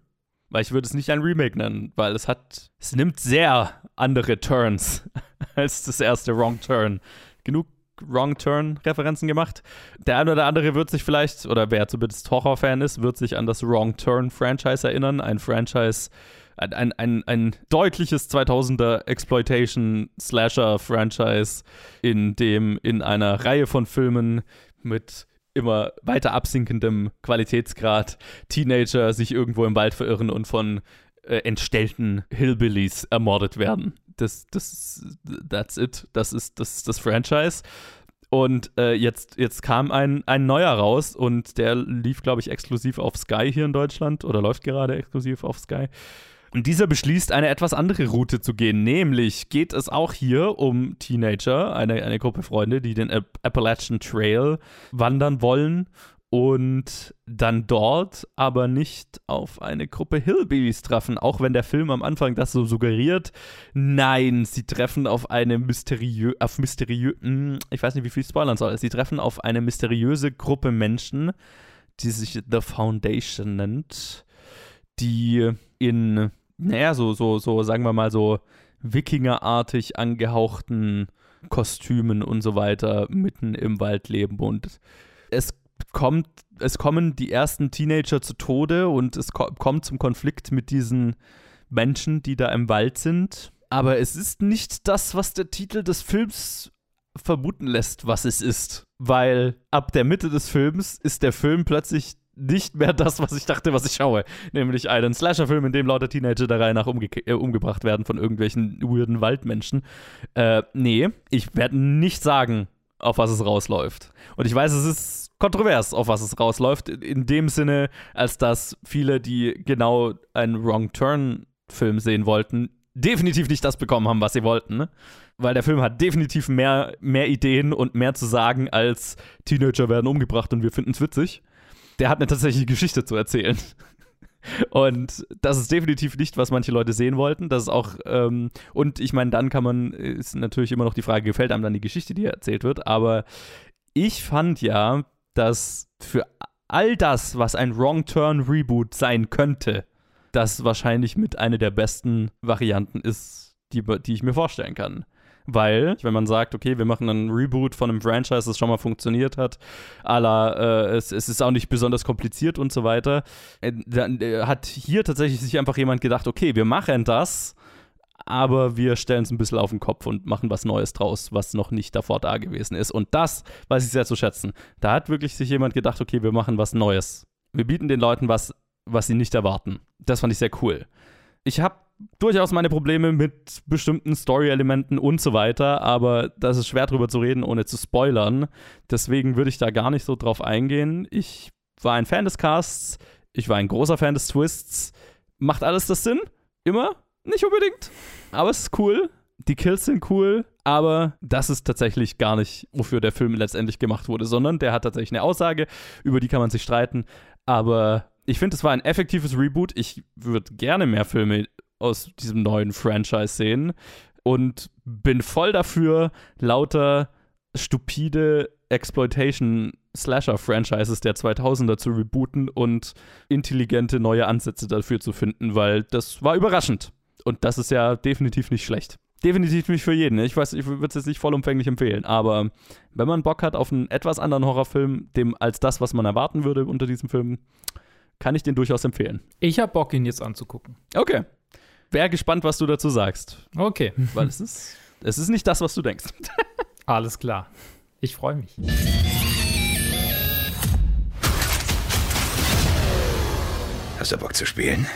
Weil ich würde es nicht ein Remake nennen, weil es hat, es nimmt sehr andere Turns als das erste Wrong Turn. Genug Wrong Turn-Referenzen gemacht. Der eine oder andere wird sich vielleicht, oder wer zumindest Horror-Fan ist, wird sich an das Wrong Turn-Franchise erinnern. Ein Franchise, ein, ein, ein, deutliches 2000er Exploitation-Slasher-Franchise, in dem in einer Reihe von Filmen mit immer weiter absinkendem Qualitätsgrad Teenager sich irgendwo im Wald verirren und von äh, entstellten Hillbillies ermordet werden. Das, das, that's it. Das ist das, ist das Franchise. Und äh, jetzt, jetzt kam ein, ein neuer raus und der lief, glaube ich, exklusiv auf Sky hier in Deutschland oder läuft gerade exklusiv auf Sky. Und dieser beschließt, eine etwas andere Route zu gehen. Nämlich geht es auch hier um Teenager, eine, eine Gruppe Freunde, die den App Appalachian Trail wandern wollen und dann dort aber nicht auf eine Gruppe Hillbillies treffen, auch wenn der Film am Anfang das so suggeriert. Nein, sie treffen auf eine mysteriö auf mysteriö ich weiß nicht, wie viel spoilern soll. Sie treffen auf eine mysteriöse Gruppe Menschen, die sich The Foundation nennt, die in, naja, so, so, so, sagen wir mal, so Wikingerartig angehauchten Kostümen und so weiter mitten im Wald leben. Und es kommt, es kommen die ersten Teenager zu Tode und es ko kommt zum Konflikt mit diesen Menschen, die da im Wald sind. Aber es ist nicht das, was der Titel des Films vermuten lässt, was es ist. Weil ab der Mitte des Films ist der Film plötzlich nicht mehr das, was ich dachte, was ich schaue. Nämlich einen Slasher-Film, in dem lauter Teenager der Reihe nach umge äh, umgebracht werden von irgendwelchen weirden Waldmenschen. Äh, nee, ich werde nicht sagen, auf was es rausläuft. Und ich weiß, es ist kontrovers, auf was es rausläuft. In dem Sinne, als dass viele, die genau einen Wrong Turn-Film sehen wollten, definitiv nicht das bekommen haben, was sie wollten. Ne? Weil der Film hat definitiv mehr, mehr Ideen und mehr zu sagen, als Teenager werden umgebracht und wir finden es witzig der hat eine tatsächliche Geschichte zu erzählen. Und das ist definitiv nicht, was manche Leute sehen wollten. Das ist auch, ähm, und ich meine, dann kann man, ist natürlich immer noch die Frage, gefällt einem dann die Geschichte, die erzählt wird. Aber ich fand ja, dass für all das, was ein Wrong Turn Reboot sein könnte, das wahrscheinlich mit einer der besten Varianten ist, die, die ich mir vorstellen kann. Weil, wenn man sagt, okay, wir machen einen Reboot von einem Franchise, das schon mal funktioniert hat, la, äh, es, es, ist auch nicht besonders kompliziert und so weiter, äh, dann äh, hat hier tatsächlich sich einfach jemand gedacht, okay, wir machen das, aber wir stellen es ein bisschen auf den Kopf und machen was Neues draus, was noch nicht davor da gewesen ist. Und das weiß ich sehr zu schätzen. Da hat wirklich sich jemand gedacht, okay, wir machen was Neues. Wir bieten den Leuten was, was sie nicht erwarten. Das fand ich sehr cool. Ich habe durchaus meine Probleme mit bestimmten Story-Elementen und so weiter, aber das ist schwer drüber zu reden, ohne zu spoilern. Deswegen würde ich da gar nicht so drauf eingehen. Ich war ein Fan des Casts, ich war ein großer Fan des Twists. Macht alles das Sinn? Immer? Nicht unbedingt. Aber es ist cool. Die Kills sind cool, aber das ist tatsächlich gar nicht, wofür der Film letztendlich gemacht wurde, sondern der hat tatsächlich eine Aussage, über die kann man sich streiten. Aber ich finde, es war ein effektives Reboot. Ich würde gerne mehr Filme aus diesem neuen Franchise sehen und bin voll dafür, lauter stupide Exploitation Slasher-Franchises der 2000er zu rebooten und intelligente neue Ansätze dafür zu finden, weil das war überraschend. Und das ist ja definitiv nicht schlecht. Definitiv nicht für jeden. Ich weiß, ich würde es jetzt nicht vollumfänglich empfehlen, aber wenn man Bock hat auf einen etwas anderen Horrorfilm, dem als das, was man erwarten würde unter diesem Film, kann ich den durchaus empfehlen. Ich habe Bock, ihn jetzt anzugucken. Okay. Wäre gespannt, was du dazu sagst. Okay. Weil es ist, es ist nicht das, was du denkst. Alles klar. Ich freue mich. Hast du Bock zu spielen?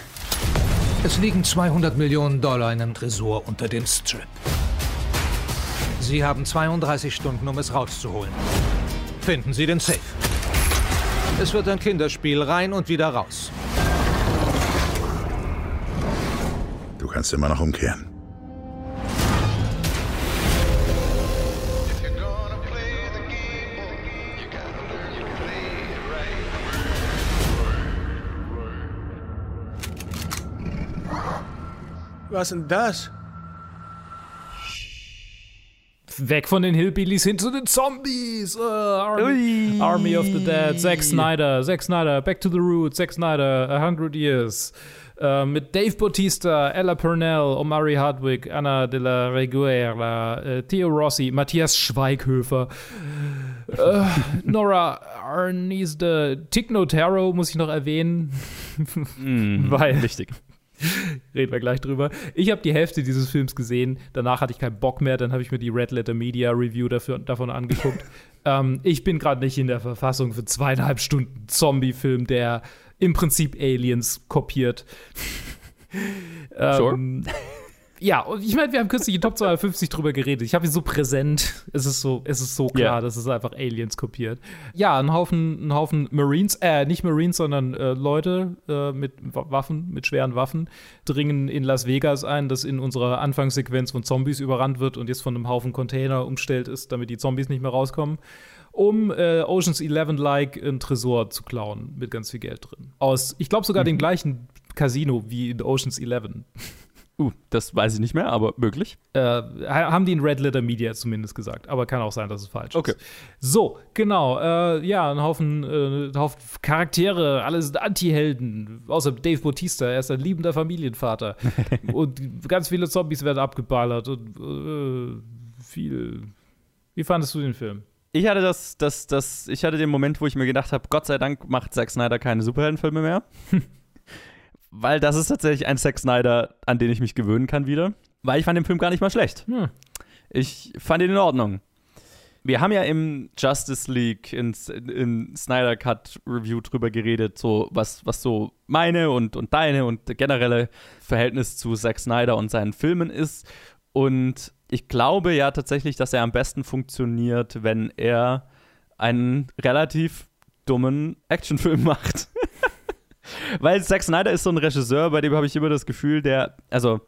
Es liegen 200 Millionen Dollar in einem Tresor unter dem Strip. Sie haben 32 Stunden, um es rauszuholen. Finden Sie den Safe. Es wird ein Kinderspiel rein und wieder raus. Kannst immer noch umkehren. Was denn das? Weg von den Hillbillies hin zu den Zombies. Äh, Army. Army of the Dead. Zack Snyder. Zack Snyder. Back to the Roots. Zack Snyder. A Hundred Years. Äh, mit Dave Bautista, Ella Purnell, Omari Hardwick, Anna de la Reguera, äh, Theo Rossi, Matthias Schweighöfer, äh, Nora Arnisde, Tick Notaro muss ich noch erwähnen. Weil Wichtig. Reden wir gleich drüber. Ich habe die Hälfte dieses Films gesehen. Danach hatte ich keinen Bock mehr. Dann habe ich mir die Red Letter Media Review dafür, davon angeguckt. ähm, ich bin gerade nicht in der Verfassung für zweieinhalb Stunden Zombie-Film, der im Prinzip Aliens kopiert. ähm, Ja, und ich meine, wir haben kürzlich in Top 250 drüber geredet. Ich habe ihn so präsent. Es ist so, es ist so klar, Ja. dass es einfach Aliens kopiert. Ja, ein Haufen, ein Haufen Marines, äh, nicht Marines, sondern äh, Leute äh, mit Wa- Waffen, mit schweren Waffen, dringen in Las Vegas ein, das in unserer Anfangssequenz von Zombies überrannt wird und jetzt von einem Haufen Container umstellt ist, damit die Zombies nicht mehr rauskommen. Um äh, Oceans 11-like ein Tresor zu klauen mit ganz viel Geld drin. Aus, ich glaube, sogar dem gleichen Casino wie in Oceans 11. Uh, das weiß ich nicht mehr, aber möglich. Äh, ha- haben die in Red Letter Media zumindest gesagt. Aber kann auch sein, dass es falsch Okay. ist. So, genau. Äh, ja, ein Haufen, äh, Haufen Charaktere, alle sind Anti-Helden. Außer Dave Bautista, er ist ein liebender Familienvater. und ganz viele Zombies werden abgeballert. Und äh, viel. Wie fandest du den Film? Ich hatte das, das, das, ich hatte den Moment, wo ich mir gedacht habe, Gott sei Dank macht Zack Snyder keine Superheldenfilme mehr. Weil das ist tatsächlich ein Zack Snyder, an den ich mich gewöhnen kann wieder. Weil ich fand den Film gar nicht mal schlecht. Hm. Ich fand ihn in Ordnung. Wir haben ja im Justice League in, in Snyder Cut Review drüber geredet, so was, was so meine und, und deine und generelle Verhältnis zu Zack Snyder und seinen Filmen ist. Und ich glaube ja tatsächlich, dass er am besten funktioniert, wenn er einen relativ dummen Actionfilm macht. Weil Zack Snyder ist so ein Regisseur, bei dem habe ich immer das Gefühl, der, also,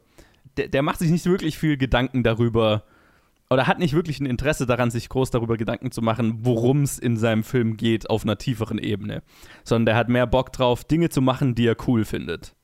der, der macht sich nicht wirklich viel Gedanken darüber, oder hat nicht wirklich ein Interesse daran, sich groß darüber Gedanken zu machen, worum es in seinem Film geht auf einer tieferen Ebene. Sondern der hat mehr Bock drauf, Dinge zu machen, die er cool findet.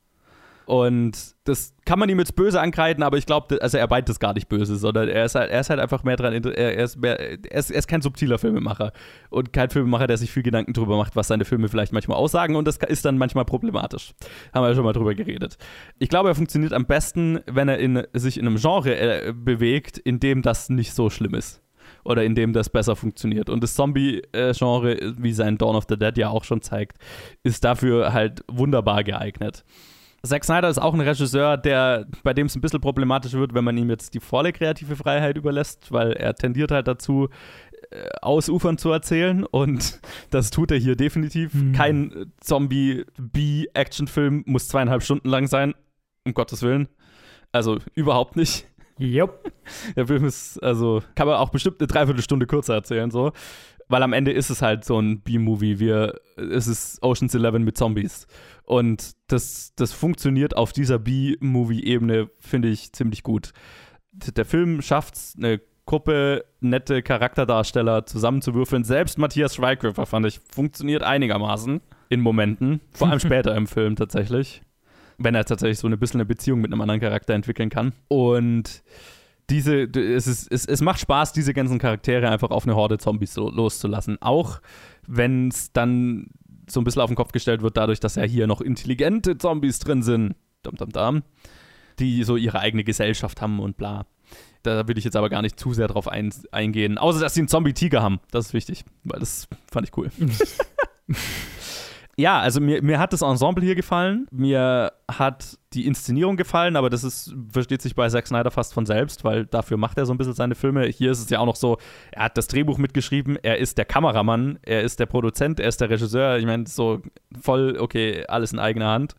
Und das kann man ihm jetzt böse ankreiden, aber ich glaube, also er meint das gar nicht böse, sondern er ist halt, er ist halt einfach mehr dran, er, ist mehr, er, ist, er ist kein subtiler Filmemacher und kein Filmemacher, der sich viel Gedanken drüber macht, was seine Filme vielleicht manchmal aussagen und das ist dann manchmal problematisch. Haben wir ja schon mal drüber geredet. Ich glaube, er funktioniert am besten, wenn er in, sich in einem Genre äh, bewegt, in dem das nicht so schlimm ist. Oder in dem das besser funktioniert. Und das Zombie-Genre, wie sein Dawn of the Dead ja auch schon zeigt, ist dafür halt wunderbar geeignet. Zack Snyder ist auch ein Regisseur, der, bei dem es ein bisschen problematisch wird, wenn man ihm jetzt die volle kreative Freiheit überlässt, weil er tendiert halt dazu, äh, ausufern zu erzählen und das tut er hier definitiv. Kein Zombie-B-Action-Film muss zweieinhalb Stunden lang sein, um Gottes Willen. Also überhaupt nicht. Jupp. Der Film ist, also, kann man auch bestimmt eine Dreiviertelstunde kürzer erzählen, so. Weil am Ende ist es halt so ein B-Movie. Wir, es ist Ocean's Eleven mit Zombies. Und das, das funktioniert auf dieser B-Movie-Ebene, finde ich, ziemlich gut. Der Film schafft es, eine Gruppe nette Charakterdarsteller zusammenzuwürfeln. Selbst Matthias Schweighöfer, fand ich, funktioniert einigermaßen in Momenten. Vor allem später im Film tatsächlich wenn er tatsächlich so ein bisschen eine Beziehung mit einem anderen Charakter entwickeln kann. Und diese, es, ist, es, es macht Spaß, diese ganzen Charaktere einfach auf eine Horde Zombies so loszulassen. Auch wenn es dann so ein bisschen auf den Kopf gestellt wird, dadurch, dass ja hier noch intelligente Zombies drin sind. Dum, dum, dum. die so ihre eigene Gesellschaft haben und bla. Da will ich jetzt aber gar nicht zu sehr drauf ein, eingehen. Außer, dass sie einen Zombie-Tiger haben. Das ist wichtig, weil das fand ich cool. ja, also mir, mir hat das Ensemble hier gefallen. Mir hat die Inszenierung gefallen, aber das ist, versteht sich bei Zack Snyder fast von selbst, weil dafür macht er so ein bisschen seine Filme. Hier ist es ja auch noch so, er hat das Drehbuch mitgeschrieben, er ist der Kameramann, er ist der Produzent, er ist der Regisseur. Ich meine, so voll, okay, alles in eigener Hand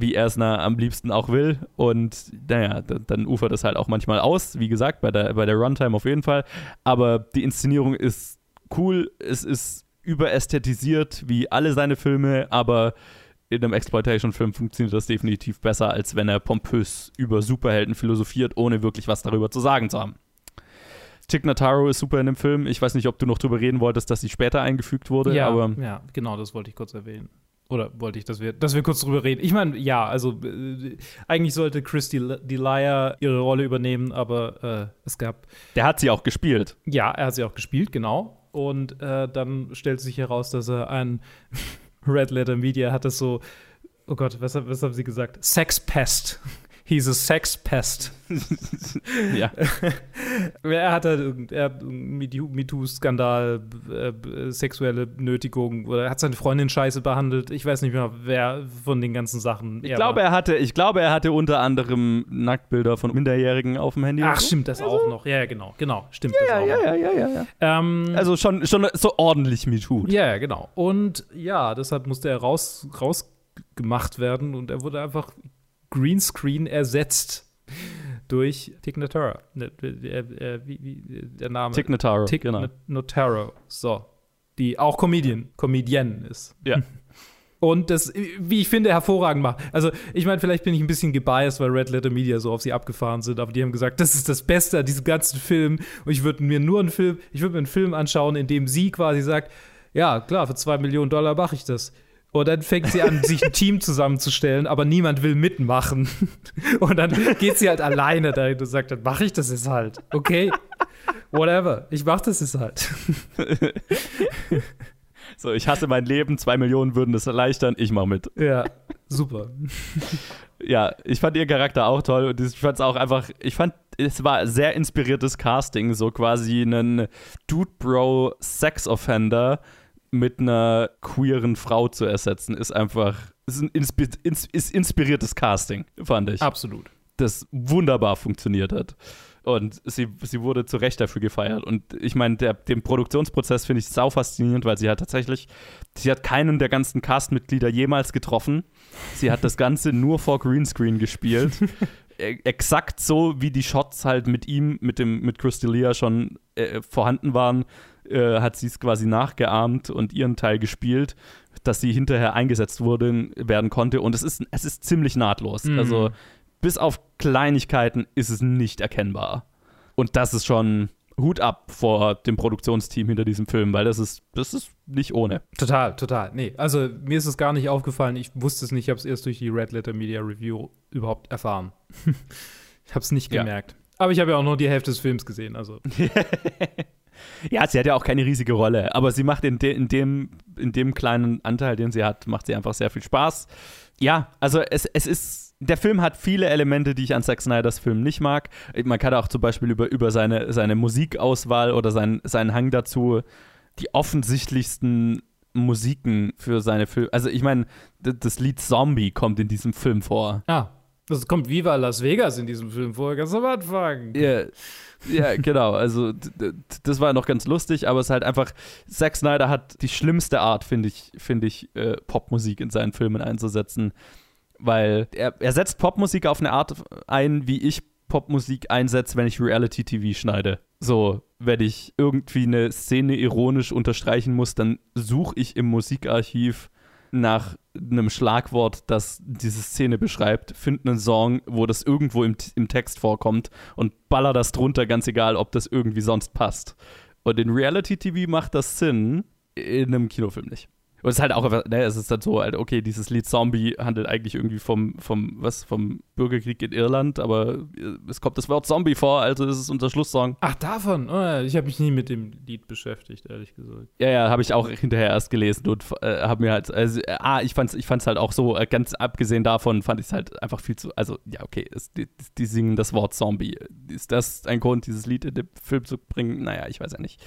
wie er es am liebsten auch will. Und naja, dann, dann ufert es halt auch manchmal aus, wie gesagt, bei der, bei der Runtime auf jeden Fall. Aber die Inszenierung ist cool, es ist überästhetisiert wie alle seine Filme, aber in einem Exploitation-Film funktioniert das definitiv besser, als wenn er pompös über Superhelden philosophiert, ohne wirklich was darüber zu sagen zu haben. Tig Notaro ist super in dem Film. Ich weiß nicht, ob du noch drüber reden wolltest, dass sie später eingefügt wurde, ja, aber ja, genau, das wollte ich kurz erwähnen. Oder wollte ich, dass wir, dass wir kurz drüber reden? Ich meine, ja, also äh, eigentlich sollte Christy Delia ihre Rolle übernehmen, aber äh, es gab. Der hat sie auch gespielt. Ja, er hat sie auch gespielt, genau. Und äh, dann stellt sich heraus, dass er ein Red Letter Media hat das so, oh Gott, was, was haben sie gesagt? Sex Pest. He's a sex pest. ja. er hat halt er MeToo-Skandal, äh, sexuelle Nötigung oder er hat seine Freundin scheiße behandelt. Ich weiß nicht mehr, wer von den ganzen Sachen. Ich glaube, er hatte, ich glaube, er hatte unter anderem Nacktbilder von Minderjährigen auf dem Handy. Ach, stimmt das auch noch. Ja, genau, genau, stimmt ja, das auch. Ja, noch. ja, ja, ja, ja. Ähm, also schon, schon so ordentlich MeToo. Ja, genau. Und ja, deshalb musste er raus, rausgemacht werden und er wurde einfach Greenscreen ersetzt durch Tig Notaro. Ne, äh, äh, wie, der Name. Tig Notaro, Tig genau. Notaro. So. Die auch Comedian, Comedienne ist. Ja. Und das, wie ich finde, hervorragend macht. Also, ich meine, vielleicht bin ich ein bisschen gebiased, weil Red Letter Media so auf sie abgefahren sind, aber die haben gesagt, das ist das Beste an diesem ganzen Film. Und ich würde mir nur einen Film, ich würde mir einen Film anschauen, in dem sie quasi sagt, ja, klar, für zwei Millionen Dollar mache ich das. Und dann fängt sie an, sich ein Team zusammenzustellen, aber niemand will mitmachen. Und dann geht sie halt alleine dahin und sagt, dann mache ich das jetzt halt. Okay, whatever. Ich mache das jetzt halt. So, ich hasse mein Leben, zwei Millionen würden das erleichtern, ich mache mit. Ja, super. Ja, ich fand ihr Charakter auch toll und ich fand es auch einfach, ich fand, es war sehr inspiriertes Casting, so quasi einen Dude-Bro-Sex-Offender mit einer queeren Frau zu ersetzen, ist einfach, ist ein inspi ins ist inspiriertes Casting, fand ich. Absolut. Das wunderbar funktioniert hat. Und sie, sie wurde zu Recht dafür gefeiert. Und ich meine, den Produktionsprozess finde ich sau faszinierend, weil sie hat tatsächlich, sie hat keinen der ganzen Castmitglieder jemals getroffen. Sie hat das Ganze nur vor Greenscreen gespielt. E- Exakt so, wie die Shots halt mit ihm, mit dem, mit Chris D'Elia schon äh, vorhanden waren, äh, hat sie es quasi nachgeahmt und ihren Teil gespielt, dass sie hinterher eingesetzt wurde, werden konnte. Und es ist, es ist ziemlich nahtlos. Mhm. Also bis auf Kleinigkeiten ist es nicht erkennbar. Und das ist schon Hut ab vor dem Produktionsteam hinter diesem Film, weil das ist, das ist nicht ohne. Total, total. Nee, also mir ist es gar nicht aufgefallen. Ich wusste es nicht. Ich habe es erst durch die Red Letter Media Review überhaupt erfahren. ich habe es nicht Ja. gemerkt. Aber ich habe ja auch nur die Hälfte des Films gesehen. Also Ja, sie hat ja auch keine riesige Rolle, aber sie macht in, de, in, dem, in dem kleinen Anteil, den sie hat, macht sie einfach sehr viel Spaß. Ja, also es, es ist, der Film hat viele Elemente, die ich an Zack Snyders Film nicht mag. Man kann auch zum Beispiel über, über seine, seine Musikauswahl oder seinen, seinen Hang dazu, die offensichtlichsten Musiken für seine Filme. Also ich meine, das Lied Zombie kommt in diesem Film vor. Ah, das kommt Viva Las Vegas in diesem Film vor, ganz am Anfang. Ja, ja, genau. Also das war noch ganz lustig, aber es ist halt einfach, Zack Snyder hat die schlimmste Art, finde ich, finde ich, äh, Popmusik in seinen Filmen einzusetzen. Weil er, er setzt Popmusik auf eine Art ein, wie ich Popmusik einsetze, wenn ich Reality-TV schneide. So, wenn ich irgendwie eine Szene ironisch unterstreichen muss, dann suche ich im Musikarchiv nach einem Schlagwort, das diese Szene beschreibt, finde einen Song, wo das irgendwo im, im Text vorkommt und baller das drunter, ganz egal, ob das irgendwie sonst passt. Und in Reality-TV macht das Sinn, in einem Kinofilm nicht. Und es ist halt auch, einfach- ne, es ist dann so, halt, okay, dieses Lied Zombie handelt eigentlich irgendwie vom, vom, was, vom Bürgerkrieg in Irland, aber äh, es kommt das Wort Zombie vor, also ist es unser Schlusssong. Ach, davon? Oh, ja, ich habe mich nie mit dem Lied beschäftigt, ehrlich gesagt. Ja, ja, habe ich auch hinterher erst gelesen und äh, habe mir halt, also, äh, ah, ich fand's, ich fand's halt auch so, äh, ganz abgesehen davon fand ich es halt einfach viel zu, also, ja, okay, es, die, die singen das Wort Zombie. Ist das ein Grund, dieses Lied in den Film zu bringen? Naja, ich weiß ja nicht.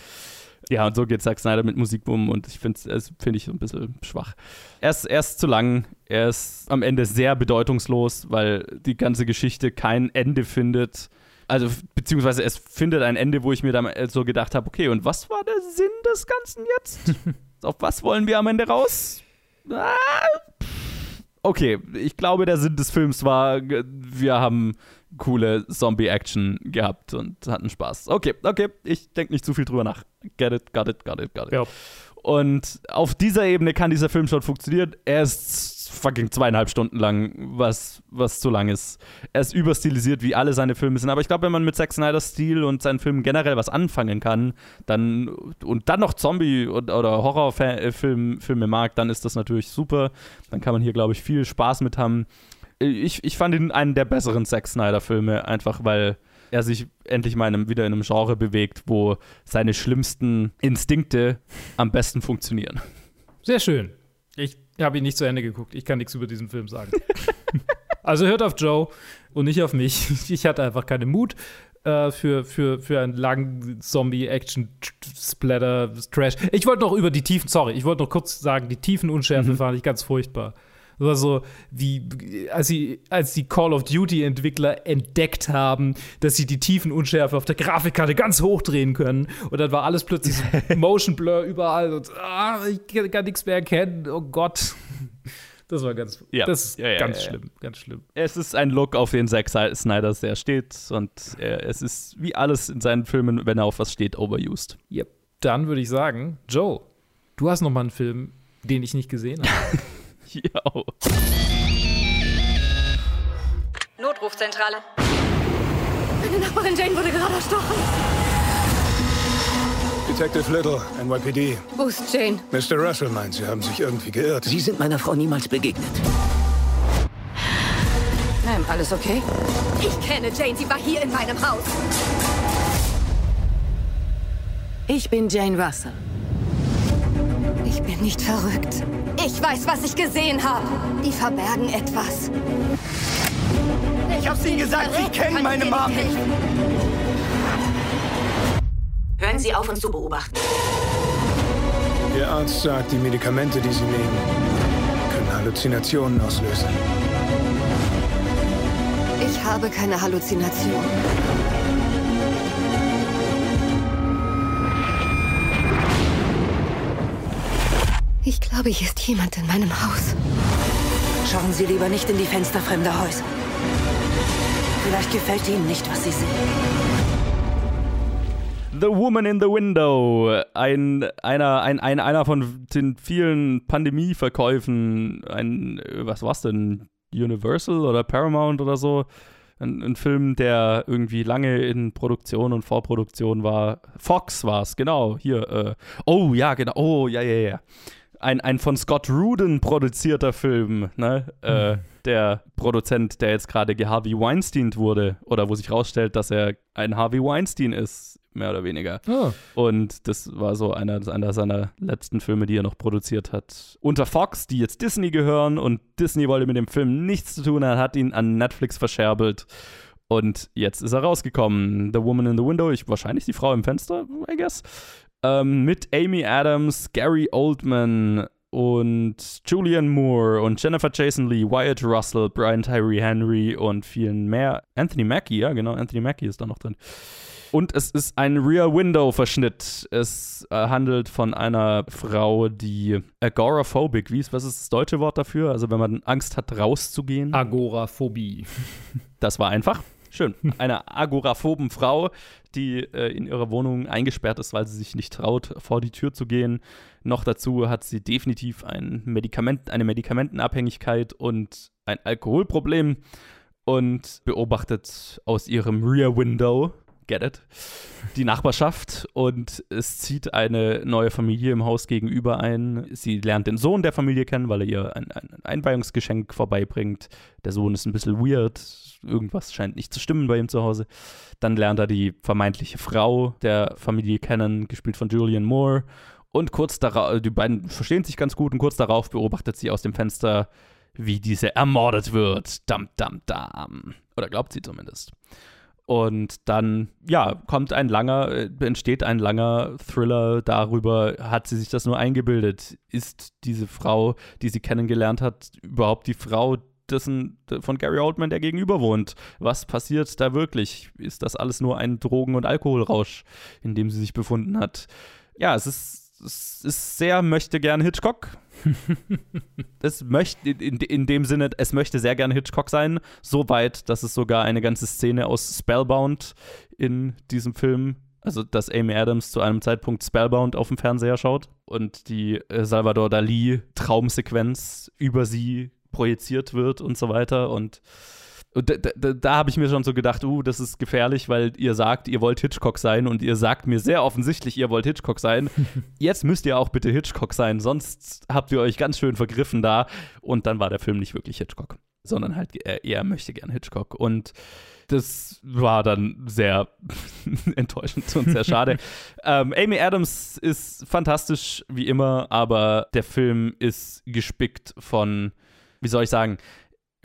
Ja, und so geht Zack Snyder mit Musik um und ich finde es finde ich so ein bisschen schwach. Er ist, er ist zu lang, er ist am Ende sehr bedeutungslos, weil die ganze Geschichte kein Ende findet. Also, beziehungsweise es findet ein Ende, wo ich mir dann so gedacht habe, okay, und was war der Sinn des Ganzen jetzt? Auf was wollen wir am Ende raus? Ah, okay, ich glaube, der Sinn des Films war, wir haben coole Zombie-Action gehabt und hatten Spaß. Okay, okay, ich denke nicht zu viel drüber nach. Get it, got it, got it, got it. Ja. Und auf dieser Ebene kann dieser Film schon funktionieren. Er ist fucking zweieinhalb Stunden lang, was, was zu lang ist. Er ist überstilisiert, wie alle seine Filme sind. Aber ich glaube, wenn man mit Zack Snyder's Stil und seinen Filmen generell was anfangen kann, dann und dann noch Zombie- und, oder Horrorfilme Filme mag, dann ist das natürlich super. Dann kann man hier, glaube ich, viel Spaß mit haben. Ich, ich fand ihn einen der besseren Zack Snyder-Filme, einfach weil er sich endlich mal in einem, wieder in einem Genre bewegt, wo seine schlimmsten Instinkte am besten funktionieren. Sehr schön. Ich habe ihn nicht zu Ende geguckt. Ich kann nichts über diesen Film sagen. also hört auf Joe und nicht auf mich. Ich hatte einfach keinen Mut äh, für, für, für einen langen Zombie-Action-Splatter-Trash. Ich wollte noch über die Tiefen, sorry, ich wollte noch kurz sagen, die Tiefenunschärfe fand ich ganz furchtbar. War so, wie, als sie, als die Call of Duty-Entwickler entdeckt haben, dass sie die Tiefenunschärfe auf der Grafikkarte ganz hochdrehen können. Und dann war alles plötzlich so Motion Blur überall und ah, ich kann, kann nichts mehr erkennen. Oh Gott. Das war ganz, Ja. das ist Ja, ja, ganz schlimm, ganz schlimm. Es ist ein Look, auf den Zack Snyder sehr steht und er, es ist wie alles in seinen Filmen, wenn er auf was steht, overused. Yep. Dann würde ich sagen, Joe, du hast noch mal einen Film, den ich nicht gesehen habe. Ja. Notrufzentrale. Meine Nachbarin Jane wurde gerade erstochen. Detective Little, NYPD. Wo ist Jane? Mr. Russell meint, Sie haben sich irgendwie geirrt. Sie sind meiner Frau niemals begegnet. Nein, alles okay? Ich kenne Jane, sie war hier in meinem Haus. Ich bin Jane Russell. Ich bin nicht verrückt. Ich weiß, was ich gesehen habe. Die verbergen etwas. Ich hab's Ihnen gesagt, Sie kennen Kann meine Mom nicht? Hören Sie auf, uns zu beobachten. Ihr Arzt sagt, die Medikamente, die Sie nehmen, können Halluzinationen auslösen. Ich habe keine Halluzination. Ich glaube, hier ist jemand in meinem Haus. Schauen Sie lieber nicht in die Fenster fremder Häuser. Vielleicht gefällt Ihnen nicht, was Sie sehen. The Woman in the Window, ein, einer, ein, ein, einer von den vielen Pandemieverkäufen, ein, äh, was war's denn, Universal oder Paramount oder so, ein, ein Film, der irgendwie lange in Produktion und Vorproduktion war. Fox war's, genau, hier, äh, oh ja, genau, oh ja, ja, ja. Ein, ein von Scott Rudin produzierter Film, ne, äh, der Produzent, der jetzt gerade Harvey Weinstein wurde, oder wo sich rausstellt, dass er ein Harvey Weinstein ist, mehr oder weniger. Ah. Und das war so einer, einer seiner letzten Filme, die er noch produziert hat. Unter Fox, die jetzt Disney gehören und Disney wollte mit dem Film nichts zu tun, er hat ihn an Netflix verscherbelt. Und jetzt ist er rausgekommen. The Woman in the Window, ich, wahrscheinlich die Frau im Fenster, I guess. Ähm, mit Amy Adams, Gary Oldman und Julian Moore und Jennifer Jason Lee, Wyatt Russell, Brian Tyree Henry und vielen mehr. Anthony Mackie, ja, genau, Anthony Mackie ist da noch drin. Und es ist ein Rear Window Verschnitt. Es äh, handelt von einer Frau, die agoraphobic, wie ist, was ist das deutsche Wort dafür? Also wenn man Angst hat, rauszugehen. Agoraphobie. Das war einfach. Schön. Eine agoraphoben Frau, die äh, in ihrer Wohnung eingesperrt ist, weil sie sich nicht traut, vor die Tür zu gehen. Noch dazu hat sie definitiv ein Medikament, eine Medikamentenabhängigkeit und ein Alkoholproblem und beobachtet aus ihrem Rear Window get it. Die Nachbarschaft und es zieht eine neue Familie im Haus gegenüber ein. Sie lernt den Sohn der Familie kennen, weil er ihr ein, ein Einweihungsgeschenk vorbeibringt. Der Sohn ist ein bisschen weird, irgendwas scheint nicht zu stimmen bei ihm zu Hause. Dann lernt er die vermeintliche Frau der Familie kennen, gespielt von Julian Moore. Und kurz darauf, die beiden verstehen sich ganz gut und kurz darauf beobachtet sie aus dem Fenster, wie diese ermordet wird. Dam, dam, dam. Oder glaubt sie zumindest. Und dann, ja, kommt ein langer, äh, entsteht ein langer Thriller darüber, hat sie sich das nur eingebildet? Ist diese Frau, die sie kennengelernt hat, überhaupt die Frau dessen, von Gary Oldman, der gegenüber wohnt? Was passiert da wirklich? Ist das alles nur ein Drogen- und Alkoholrausch, in dem sie sich befunden hat? Ja, es ist, es ist sehr möchte gern Hitchcock. es möchte in, in dem Sinne, es möchte sehr gerne Hitchcock sein, so weit, dass es sogar eine ganze Szene aus Spellbound in diesem Film, also dass Amy Adams zu einem Zeitpunkt Spellbound auf dem Fernseher schaut und die äh, Salvador Dali Traumsequenz über sie projiziert wird und so weiter und und da, da, da habe ich mir schon so gedacht, uh, das ist gefährlich, weil ihr sagt, ihr wollt Hitchcock sein und ihr sagt mir sehr offensichtlich, ihr wollt Hitchcock sein. Jetzt müsst ihr auch bitte Hitchcock sein, sonst habt ihr euch ganz schön vergriffen da. Und dann war der Film nicht wirklich Hitchcock, sondern halt er, er möchte gern Hitchcock. Und das war dann sehr enttäuschend und sehr schade. ähm, Amy Adams ist fantastisch wie immer, aber der Film ist gespickt von, wie soll ich sagen,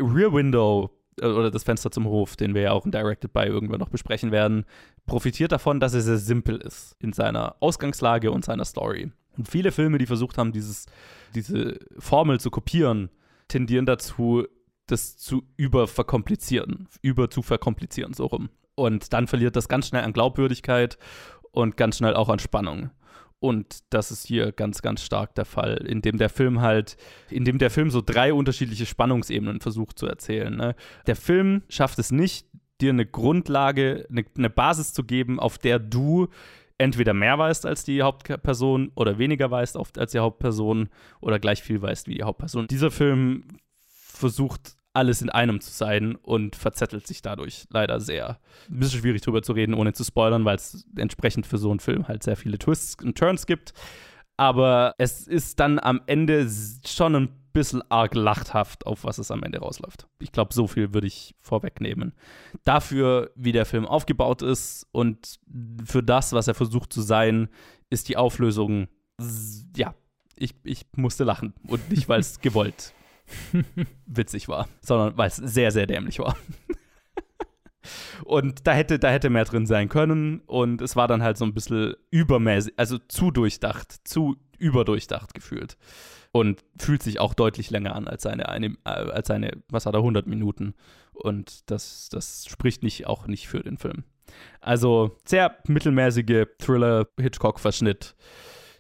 Rear Window äh, oder das Fenster zum Hof, den wir ja auch in Directed by irgendwann noch besprechen werden, profitiert davon, dass er sehr simpel ist in seiner Ausgangslage und seiner Story. Und viele Filme, die versucht haben, dieses, diese Formel zu kopieren, tendieren dazu, das zu überverkomplizieren, über zu verkomplizieren, so rum. Und dann verliert das ganz schnell an Glaubwürdigkeit und ganz schnell auch an Spannung. Und das ist hier ganz, ganz stark der Fall, in dem der Film halt, in dem der Film so drei unterschiedliche Spannungsebenen versucht zu erzählen. Ne? Der Film schafft es nicht, dir eine Grundlage, eine, eine Basis zu geben, auf der du entweder mehr weißt als die Hauptperson oder weniger weißt als die Hauptperson oder gleich viel weißt wie die Hauptperson. Dieser Film versucht alles in einem zu sein und verzettelt sich dadurch leider sehr. Ein bisschen schwierig drüber zu reden, ohne zu spoilern, weil es entsprechend für so einen Film halt sehr viele Twists und Turns gibt. Aber es ist dann am Ende schon ein bisschen arg lachthaft, auf was es am Ende rausläuft. Ich glaube, so viel würde ich vorwegnehmen. Dafür, wie der Film aufgebaut ist und für das, was er versucht zu sein, ist die Auflösung, ja, ich, ich musste lachen. Und nicht, weil es gewollt witzig war, sondern weil es sehr, sehr dämlich war. und da hätte, da hätte mehr drin sein können und es war dann halt so ein bisschen übermäßig, also zu durchdacht, zu überdurchdacht gefühlt. Und fühlt sich auch deutlich länger an als seine, eine, äh, als seine was hat er, 100 Minuten. Und das, das spricht nicht, auch nicht für den Film. Also sehr mittelmäßige Thriller-Hitchcock-Verschnitt,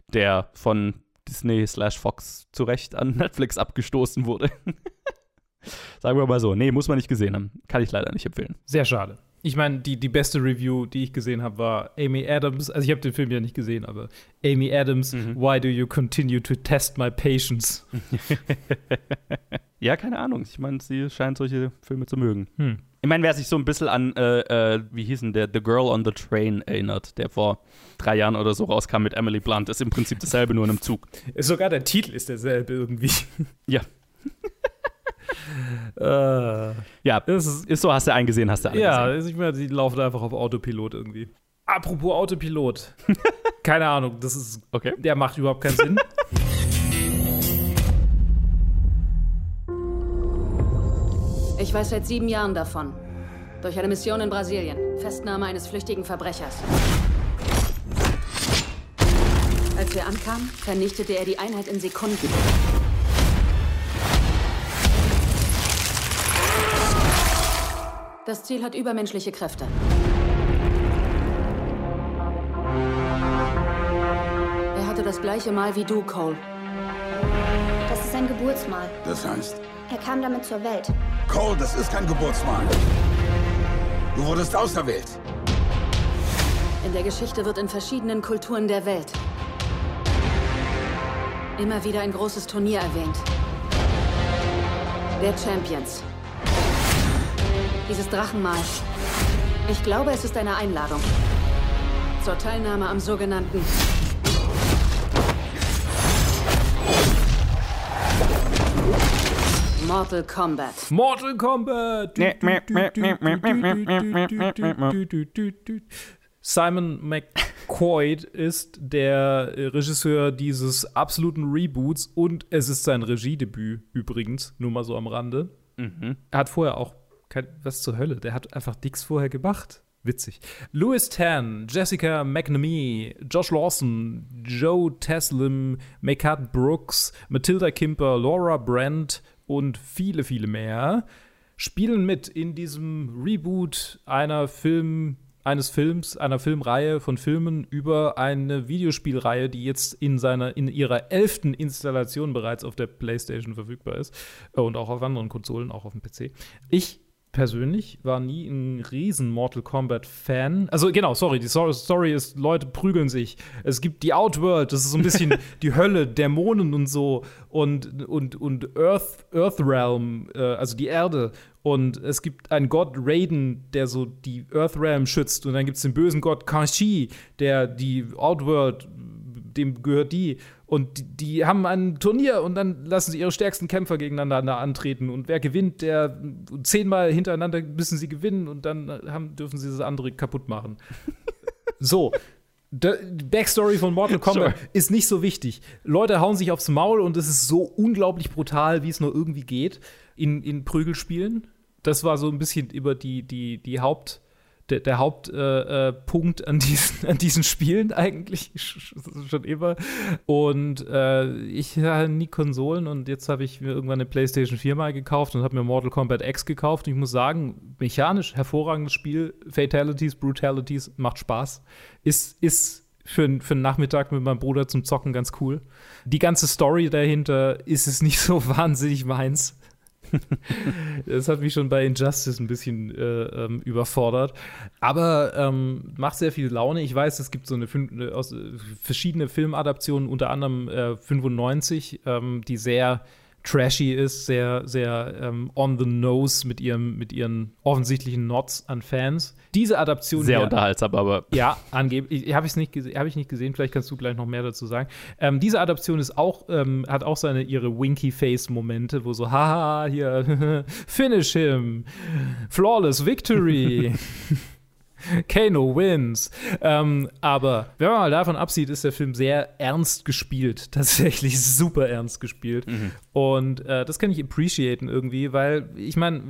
der von Disney slash Fox zu Recht an Netflix abgestoßen wurde. Sagen wir mal so. Nee, muss man nicht gesehen haben. Kann ich leider nicht empfehlen. Sehr schade. Ich meine, die, die beste Review, die ich gesehen habe, war Amy Adams. Also ich habe den Film ja nicht gesehen, aber Amy Adams, mhm. Why do you continue to test my patience? ja, keine Ahnung. Ich meine, sie scheint solche Filme zu mögen. Hm. Ich meine, wer sich so ein bisschen an, äh, äh, wie hieß denn der, The Girl on the Train erinnert, der vor drei Jahren oder so rauskam mit Emily Blunt, ist im Prinzip dasselbe, nur in einem Zug. Sogar der Titel ist derselbe irgendwie. Ja. äh, ja, ist, ist, so, hast du eingesehen, hast du alle Ja, gesehen. ich meine, die laufen einfach auf Autopilot irgendwie. Apropos Autopilot. Keine Ahnung, das ist. Okay. Der macht überhaupt keinen Sinn. Ich weiß seit sieben Jahren davon. Durch eine Mission in Brasilien. Festnahme eines flüchtigen Verbrechers. Als wir ankamen, vernichtete er die Einheit in Sekunden. Das Ziel hat übermenschliche Kräfte. Er hatte das gleiche Mal wie du, Cole. Das ist ein Geburtsmal. Das heißt? Er kam damit zur Welt. Cole, das ist kein Geburtsmal. Du wurdest auserwählt. In der Geschichte wird in verschiedenen Kulturen der Welt immer wieder ein großes Turnier erwähnt. Der Champions. Dieses Drachenmal Ich glaube, es ist eine Einladung zur Teilnahme am sogenannten Mortal Kombat. Mortal Kombat! Simon McCoy ist der äh, Regisseur dieses absoluten Reboots und es ist sein Regiedebüt übrigens, nur mal so am Rande. Mhm. Er hat vorher auch kein, was zur Hölle, der hat einfach nichts vorher gemacht. Witzig. Louis Tan, Jessica McNamee, Josh Lawson, Joe Taslim, Mekat Brooks, Matilda Kimper, Laura Brandt und viele, viele mehr spielen mit in diesem Reboot einer Film, eines Films, einer Filmreihe von Filmen über eine Videospielreihe, die jetzt in seiner, in ihrer elften Installation bereits auf der PlayStation verfügbar ist äh, und auch auf anderen Konsolen, auch auf dem PC. Ich persönlich war nie ein riesen Mortal Kombat Fan. Also genau, sorry, die Story- ist, Leute prügeln sich. Es gibt die Outworld, das ist so ein bisschen die Hölle, Dämonen und so und, und, und Earth, Earthrealm, äh, also die Erde. Und es gibt einen Gott Raiden, der so die Earthrealm schützt. Und dann gibt es den bösen Gott Kanshi, der die Outworld, dem gehört die. Und die, die haben ein Turnier und dann lassen sie ihre stärksten Kämpfer gegeneinander antreten. Und wer gewinnt, der zehnmal hintereinander müssen sie gewinnen und dann haben, dürfen sie das andere kaputt machen. so. Die Backstory von Mortal Kombat Sure. ist nicht so wichtig. Leute hauen sich aufs Maul und es ist so unglaublich brutal, wie es nur irgendwie geht in, in Prügelspielen. Das war so ein bisschen über die, die, die Haupt, der, der Hauptpunkt äh, äh, an, diesen, an diesen Spielen eigentlich schon immer. Und äh, ich hatte nie Konsolen und jetzt habe ich mir irgendwann eine PlayStation 4 mal gekauft und habe mir Mortal Kombat X gekauft. Und ich muss sagen, mechanisch hervorragendes Spiel. Fatalities, Brutalities, macht Spaß. Ist, ist für, für einen Nachmittag mit meinem Bruder zum Zocken ganz cool. Die ganze Story dahinter ist es nicht so wahnsinnig meins. das hat mich schon bei Injustice ein bisschen äh, ähm, überfordert. Aber ähm, macht sehr viel Laune. Ich weiß, es gibt so eine fün- äh, aus, äh, verschiedene Filmadaptionen, unter anderem äh, 95, ähm, die sehr trashy ist, sehr, sehr ähm, on the nose mit, ihrem, mit ihren offensichtlichen Nots an Fans. Diese Adaption Sehr unterhaltsam, aber ja, angeblich. Habe ich nicht habe ich nicht gesehen. Vielleicht kannst du gleich noch mehr dazu sagen. Ähm, diese Adaption ist auch, ähm, hat auch seine ihre Winky Face Momente, wo so, haha, hier finish him, flawless victory. Kano wins. Ähm, aber wenn man mal davon absieht, ist der Film sehr ernst gespielt. Tatsächlich super ernst gespielt. Und äh, das kann ich appreciaten irgendwie, weil ich meine,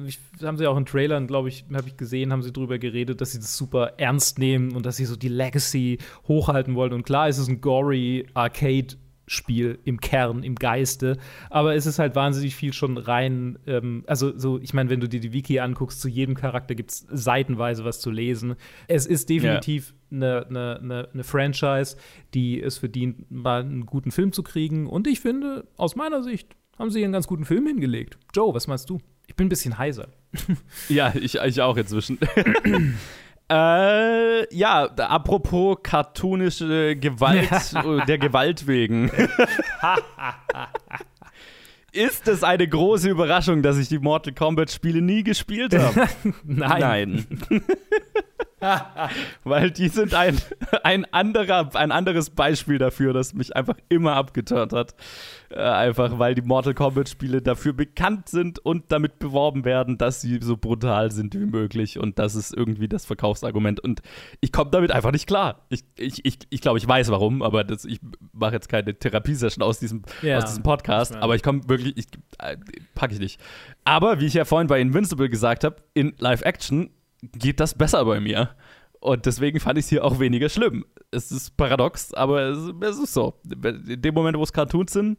haben sie auch in Trailern, glaube ich, habe ich gesehen, haben sie drüber geredet, dass sie das super ernst nehmen und dass sie so die Legacy hochhalten wollen. Und klar ist es ein gory Arcade. Spiel im Kern, im Geiste. Aber es ist halt wahnsinnig viel schon rein. Ähm, also, so, ich meine, wenn du dir die Wiki anguckst, zu jedem Charakter gibt es seitenweise was zu lesen. Es ist definitiv eine ne, ne, ne Franchise, die es verdient, mal einen guten Film zu kriegen. Und ich finde, aus meiner Sicht, haben sie hier einen ganz guten Film hingelegt. Joe, was meinst du? Ich bin ein bisschen heiser. Ja, ich, ich auch inzwischen. äh, ja, apropos cartoonische Gewalt, äh, der Gewalt wegen. Ist es eine große Überraschung, dass ich die Mortal Kombat Spiele nie gespielt habe? Nein. Nein. Weil die sind ein, ein, anderer, ein anderes Beispiel dafür, das mich einfach immer abgeturnt hat. Äh, einfach weil die Mortal Kombat Spiele dafür bekannt sind und damit beworben werden, dass sie so brutal sind wie möglich. Und das ist irgendwie das Verkaufsargument. Und ich komme damit einfach nicht klar. Ich glaube, ich, ich, ich, glaub, ich weiß warum, aber das, ich mache jetzt keine Therapiesession aus diesem, Ja. aus diesem Podcast. Ich Aber ich komme wirklich, ich, äh, packe ich nicht. Aber wie ich ja vorhin bei Invincible gesagt habe, in Live-Action geht das besser bei mir. Und deswegen fand ich es hier auch weniger schlimm. Es ist paradox, aber es, es ist so. In dem Moment, wo es Cartoons sind,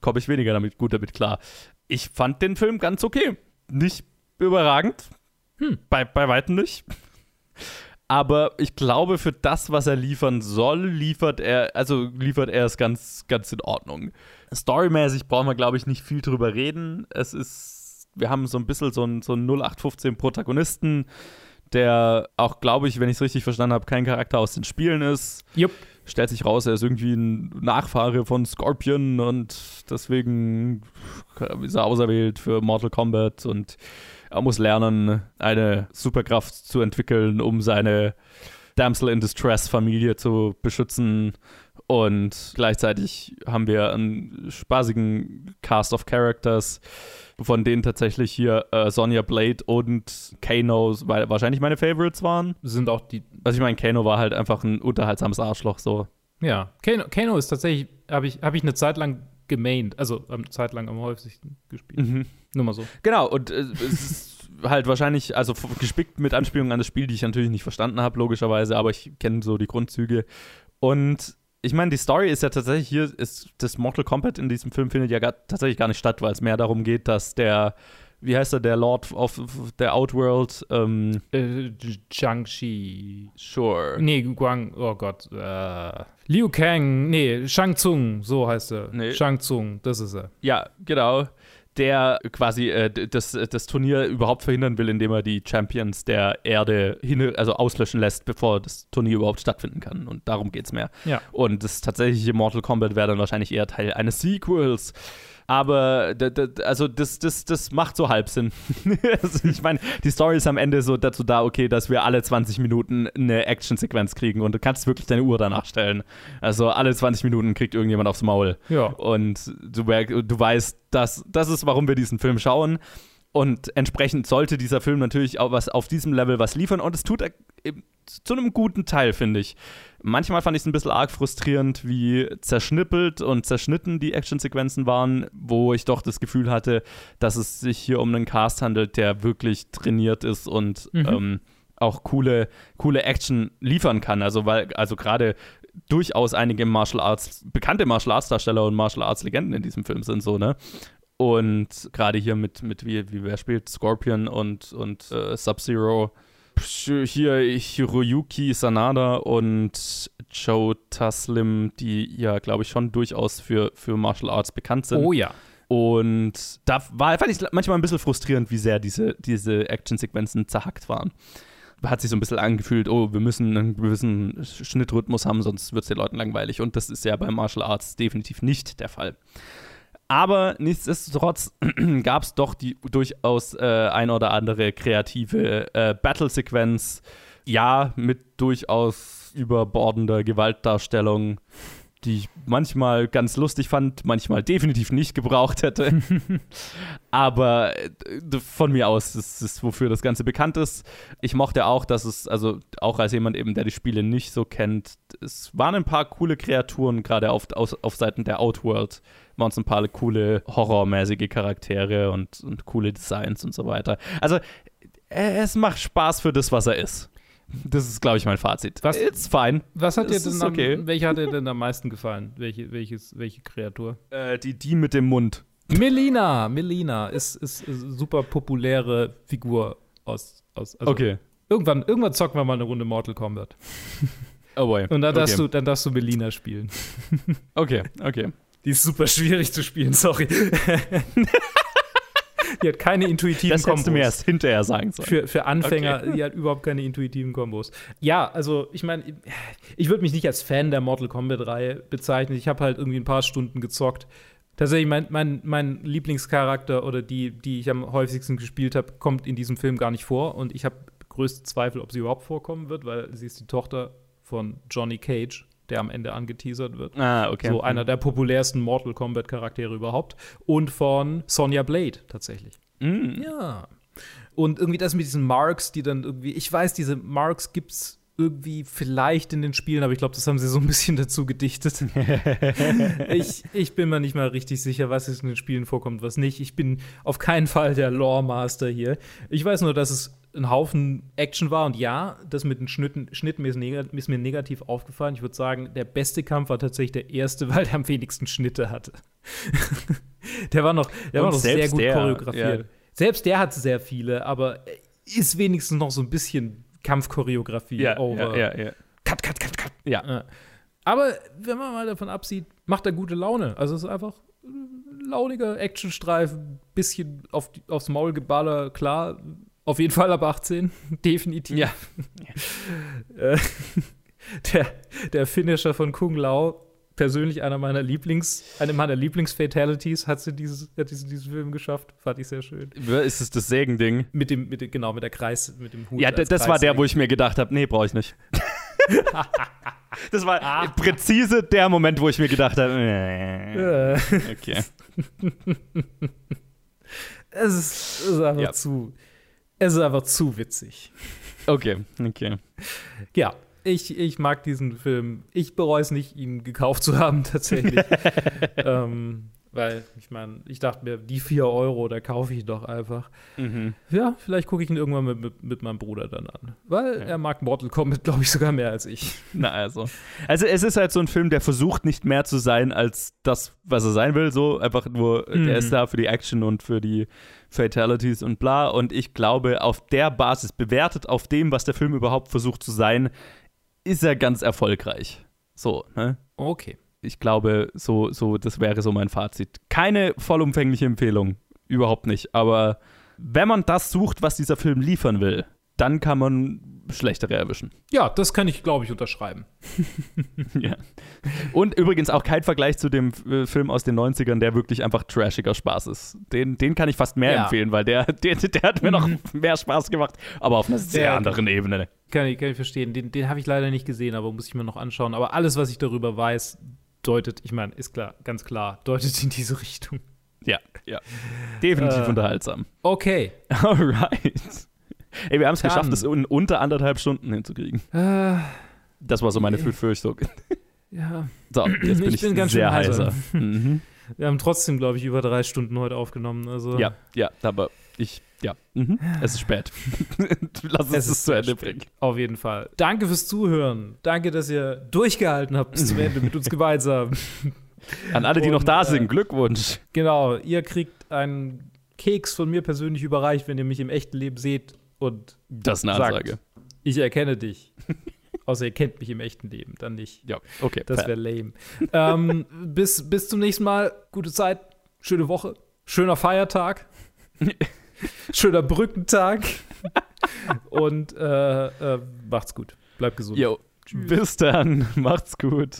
komme ich weniger damit, gut damit klar. Ich fand den Film ganz okay. Nicht überragend. Bei, bei weitem nicht. Aber ich glaube, für das, was er liefern soll, liefert er, also liefert er es ganz, ganz in Ordnung. Storymäßig brauchen wir, glaube ich, nicht viel drüber reden. Es ist, wir haben so ein bisschen so einen so einen 0815 Protagonisten, der auch, glaube ich, wenn ich es richtig verstanden habe, kein Charakter aus den Spielen ist. Jupp. Stellt sich raus, er ist irgendwie ein Nachfahre von Scorpion und deswegen ist er auserwählt für Mortal Kombat und er muss lernen, eine Superkraft zu entwickeln, um seine Damsel in Distress Familie zu beschützen. Und gleichzeitig haben wir einen spaßigen Cast of Characters, von denen tatsächlich hier äh, Sonja Blade und Kano weil wahrscheinlich meine Favorites waren. Sind auch die. Also ich meine, Kano war halt einfach ein unterhaltsames Arschloch so. Ja, Kano, Kano ist tatsächlich, habe ich, hab ich eine Zeit lang gemaint, also eine Zeit lang am häufigsten gespielt. Mhm. Nur mal so. Genau, und äh, es ist halt wahrscheinlich, also gespickt mit Anspielungen an das Spiel, die ich natürlich nicht verstanden habe, logischerweise, aber ich kenne so die Grundzüge. Und ich meine, die Story ist ja tatsächlich hier, ist das Mortal Kombat in diesem Film findet ja gar, tatsächlich gar nicht statt, weil es mehr darum geht, dass der, wie heißt er, der Lord of der Outworld, ähm, Äh, Jiangxi. Sure. Nee, Guang, oh Gott. Äh, Liu Kang, nee, Shang Tsung, so heißt er. Nee. Shang Tsung, das ist er. Ja, genau. Der quasi äh, das, das Turnier überhaupt verhindern will, indem er die Champions der Erde hin, also auslöschen lässt, bevor das Turnier überhaupt stattfinden kann. Und darum geht's mehr. Ja. Und das tatsächliche Mortal Kombat wäre dann wahrscheinlich eher Teil eines Sequels. Aber also das, das, das macht so halb Sinn. also ich meine, die Story ist am Ende so dazu da, okay, dass wir alle 20 Minuten eine Actionsequenz kriegen und du kannst wirklich deine Uhr danach stellen. Also alle 20 Minuten kriegt irgendjemand aufs Maul. Ja. Und du, du weißt, dass das ist, warum wir diesen Film schauen. Und entsprechend sollte dieser Film natürlich auch was auf diesem Level was liefern. Und es tut er eben zu einem guten Teil, finde ich. Manchmal fand ich es ein bisschen arg frustrierend, wie zerschnippelt und zerschnitten die Actionsequenzen waren, wo ich doch das Gefühl hatte, dass es sich hier um einen Cast handelt, der wirklich trainiert ist und Mhm. ähm, auch coole, coole Action liefern kann. Also, weil, also gerade durchaus einige Martial Arts, bekannte Martial Arts Darsteller und Martial Arts Legenden in diesem Film sind so, ne? Und gerade hier mit, mit wie, wie wer spielt, Scorpion und, und äh, Sub-Zero. Hier Hiroyuki Sanada und Joe Taslim, die ja, glaube ich, schon durchaus für, für Martial Arts bekannt sind. Oh ja. Und da war, fand ich manchmal ein bisschen frustrierend, wie sehr diese, diese Actionsequenzen zerhackt waren. Hat sich so ein bisschen angefühlt, oh, wir müssen einen gewissen Schnittrhythmus haben, sonst wird es den Leuten langweilig. Und das ist ja bei Martial Arts definitiv nicht der Fall. Aber nichtsdestotrotz gab es doch die durchaus äh, ein oder andere kreative äh, Battle-Sequenz. Ja, mit durchaus überbordender Gewaltdarstellung, die ich manchmal ganz lustig fand, manchmal definitiv nicht gebraucht hätte. Aber äh, von mir aus, das ist, wofür das Ganze bekannt ist. Ich mochte auch, dass es, also auch als jemand eben, der die Spiele nicht so kennt, es waren ein paar coole Kreaturen, gerade auf, auf, auf Seiten der Outworld waren es ein paar coole horrormäßige Charaktere und, und coole Designs und so weiter. Also äh, es macht Spaß für das, was er ist. Das ist, glaube ich, mein Fazit. Was- It's fine. Was hat dir denn am, okay. welche hat dir denn am meisten gefallen? Welche, welches, welche Kreatur? Äh, die, die mit dem Mund. Melina, Melina ist, ist, ist eine super populäre Figur aus. aus also Okay. Irgendwann, irgendwann zocken wir mal eine Runde Mortal Kombat. Oh boy. Und dann darfst, okay. du, dann darfst du Melina spielen. Okay, okay. Die ist super schwierig zu spielen, sorry. die hat keine intuitiven Das Kombos. hättest du mir erst hinterher sagen sollen. Für, für Anfänger, Okay. die hat überhaupt keine intuitiven Kombos. Ja, also ich meine, ich würde mich nicht als Fan der Mortal Kombat-Reihe bezeichnen. Ich habe halt irgendwie ein paar Stunden gezockt. Tatsächlich, mein, mein, mein Lieblingscharakter oder die, die ich am häufigsten gespielt habe, kommt in diesem Film gar nicht vor. Und ich habe größte Zweifel, ob sie überhaupt vorkommen wird, weil sie ist die Tochter von Johnny Cage, der am Ende angeteasert wird. Ah, okay. So einer der populärsten Mortal Kombat-Charaktere überhaupt. Und von Sonja Blade tatsächlich. Mm. Ja. Und irgendwie das mit diesen Marks, die dann irgendwie, ich weiß, diese Marks gibt's irgendwie vielleicht in den Spielen, aber ich glaube, das haben sie so ein bisschen dazu gedichtet. ich, ich bin mir nicht mal richtig sicher, was in den Spielen vorkommt, was nicht. Ich bin auf keinen Fall der Lore-Master hier. Ich weiß nur, dass es ein Haufen Action war und ja, das mit den Schnitten, Schnitten ist, ist mir negativ aufgefallen. Ich würde sagen, der beste Kampf war tatsächlich der erste, weil der am wenigsten Schnitte hatte. der war noch, der Und war noch sehr gut der, choreografiert. ja. Selbst der hat sehr viele, aber ist wenigstens noch so ein bisschen Kampfchoreografie Ja, over. ja, ja, ja. Cut, cut, cut, cut. Ja. Aber wenn man mal davon absieht, macht er gute Laune. Also es ist einfach ein launiger Actionstreifen, bisschen auf die, aufs Maul geballer, klar. Auf jeden Fall ab 18, definitiv. Ja. Äh, der, der Finisher von Kung Lao, persönlich einer meiner Lieblings, eine meiner Lieblings-Fatalities hat sie dieses, hat sie diesen Film geschafft. Fand ich sehr schön. Ist es das Sägending? Mit dem, mit dem, genau, mit der Kreis, mit dem Hut. Ja, das war der, wo ich mir gedacht habe, nee, brauche ich nicht. das war präzise der Moment, wo ich mir gedacht habe, Äh. okay. Es ist, ist einfach Ja. zu. Es ist einfach zu witzig. Okay, okay. Ja, ich, ich mag diesen Film. Ich bereue es nicht, ihn gekauft zu haben, tatsächlich. ähm, weil, ich meine, ich dachte mir, die 4 Euro, da kaufe ich doch einfach. Mhm. Ja, vielleicht gucke ich ihn irgendwann mit, mit, mit meinem Bruder dann an. Weil er mag Mortal Kombat, glaube ich, sogar mehr als ich. Na also. Also es ist halt so ein Film, der versucht nicht mehr zu sein als das, was er sein will. So einfach nur, Mhm. der ist da für die Action und für die Fatalities und bla. Und ich glaube, auf der Basis, bewertet auf dem, was der Film überhaupt versucht zu sein, ist er ganz erfolgreich. So, ne? Okay. Ich glaube, so, so, das wäre so mein Fazit. Keine vollumfängliche Empfehlung. Überhaupt nicht. Aber wenn man das sucht, was dieser Film liefern will, dann kann man schlechtere erwischen. Ja, das kann ich, glaube ich, unterschreiben. ja. Und übrigens auch kein Vergleich zu dem äh, Film aus den 90ern, der wirklich einfach trashiger Spaß ist. Den, den kann ich fast mehr Ja. empfehlen, weil der, der, der hat mir noch mehr Spaß gemacht, aber auf einer sehr Ja. anderen Ebene. Kann ich, kann ich verstehen. Den, den habe ich leider nicht gesehen, aber muss ich mir noch anschauen. Aber alles, was ich darüber weiß, deutet, ich meine, ist klar, ganz klar, deutet in diese Richtung. Ja, ja. Definitiv Äh, unterhaltsam. Okay. Alright. Ey, wir haben es geschafft, das in unter anderthalb Stunden hinzukriegen. Äh, Das war so meine Befürchtung. ja. So, jetzt bin ich, bin ganz schön sehr heiser. heiser. Mhm. Wir haben trotzdem, glaube ich, über drei Stunden heute aufgenommen. Also Ja, ja, aber ich, ja, mhm. es ist spät. Lass uns Es ist zu Ende bringen. Auf jeden Fall. Danke fürs Zuhören. Danke, dass ihr durchgehalten habt bis zum Ende mit uns gemeinsam. An alle, die noch Und, da äh, sind, Glückwunsch. Genau, ihr kriegt einen Keks von mir persönlich überreicht, wenn ihr mich im echten Leben seht und Das ist eine sagt, Ansage. ich erkenne dich. Außer ihr kennt mich im echten Leben, dann nicht. Ja, okay. Das wäre lame. ähm, bis, bis zum nächsten Mal. Gute Zeit, schöne Woche, schöner Feiertag, schöner Brückentag und äh, äh, macht's gut. Bleibt gesund. Jo, bis dann. Macht's gut.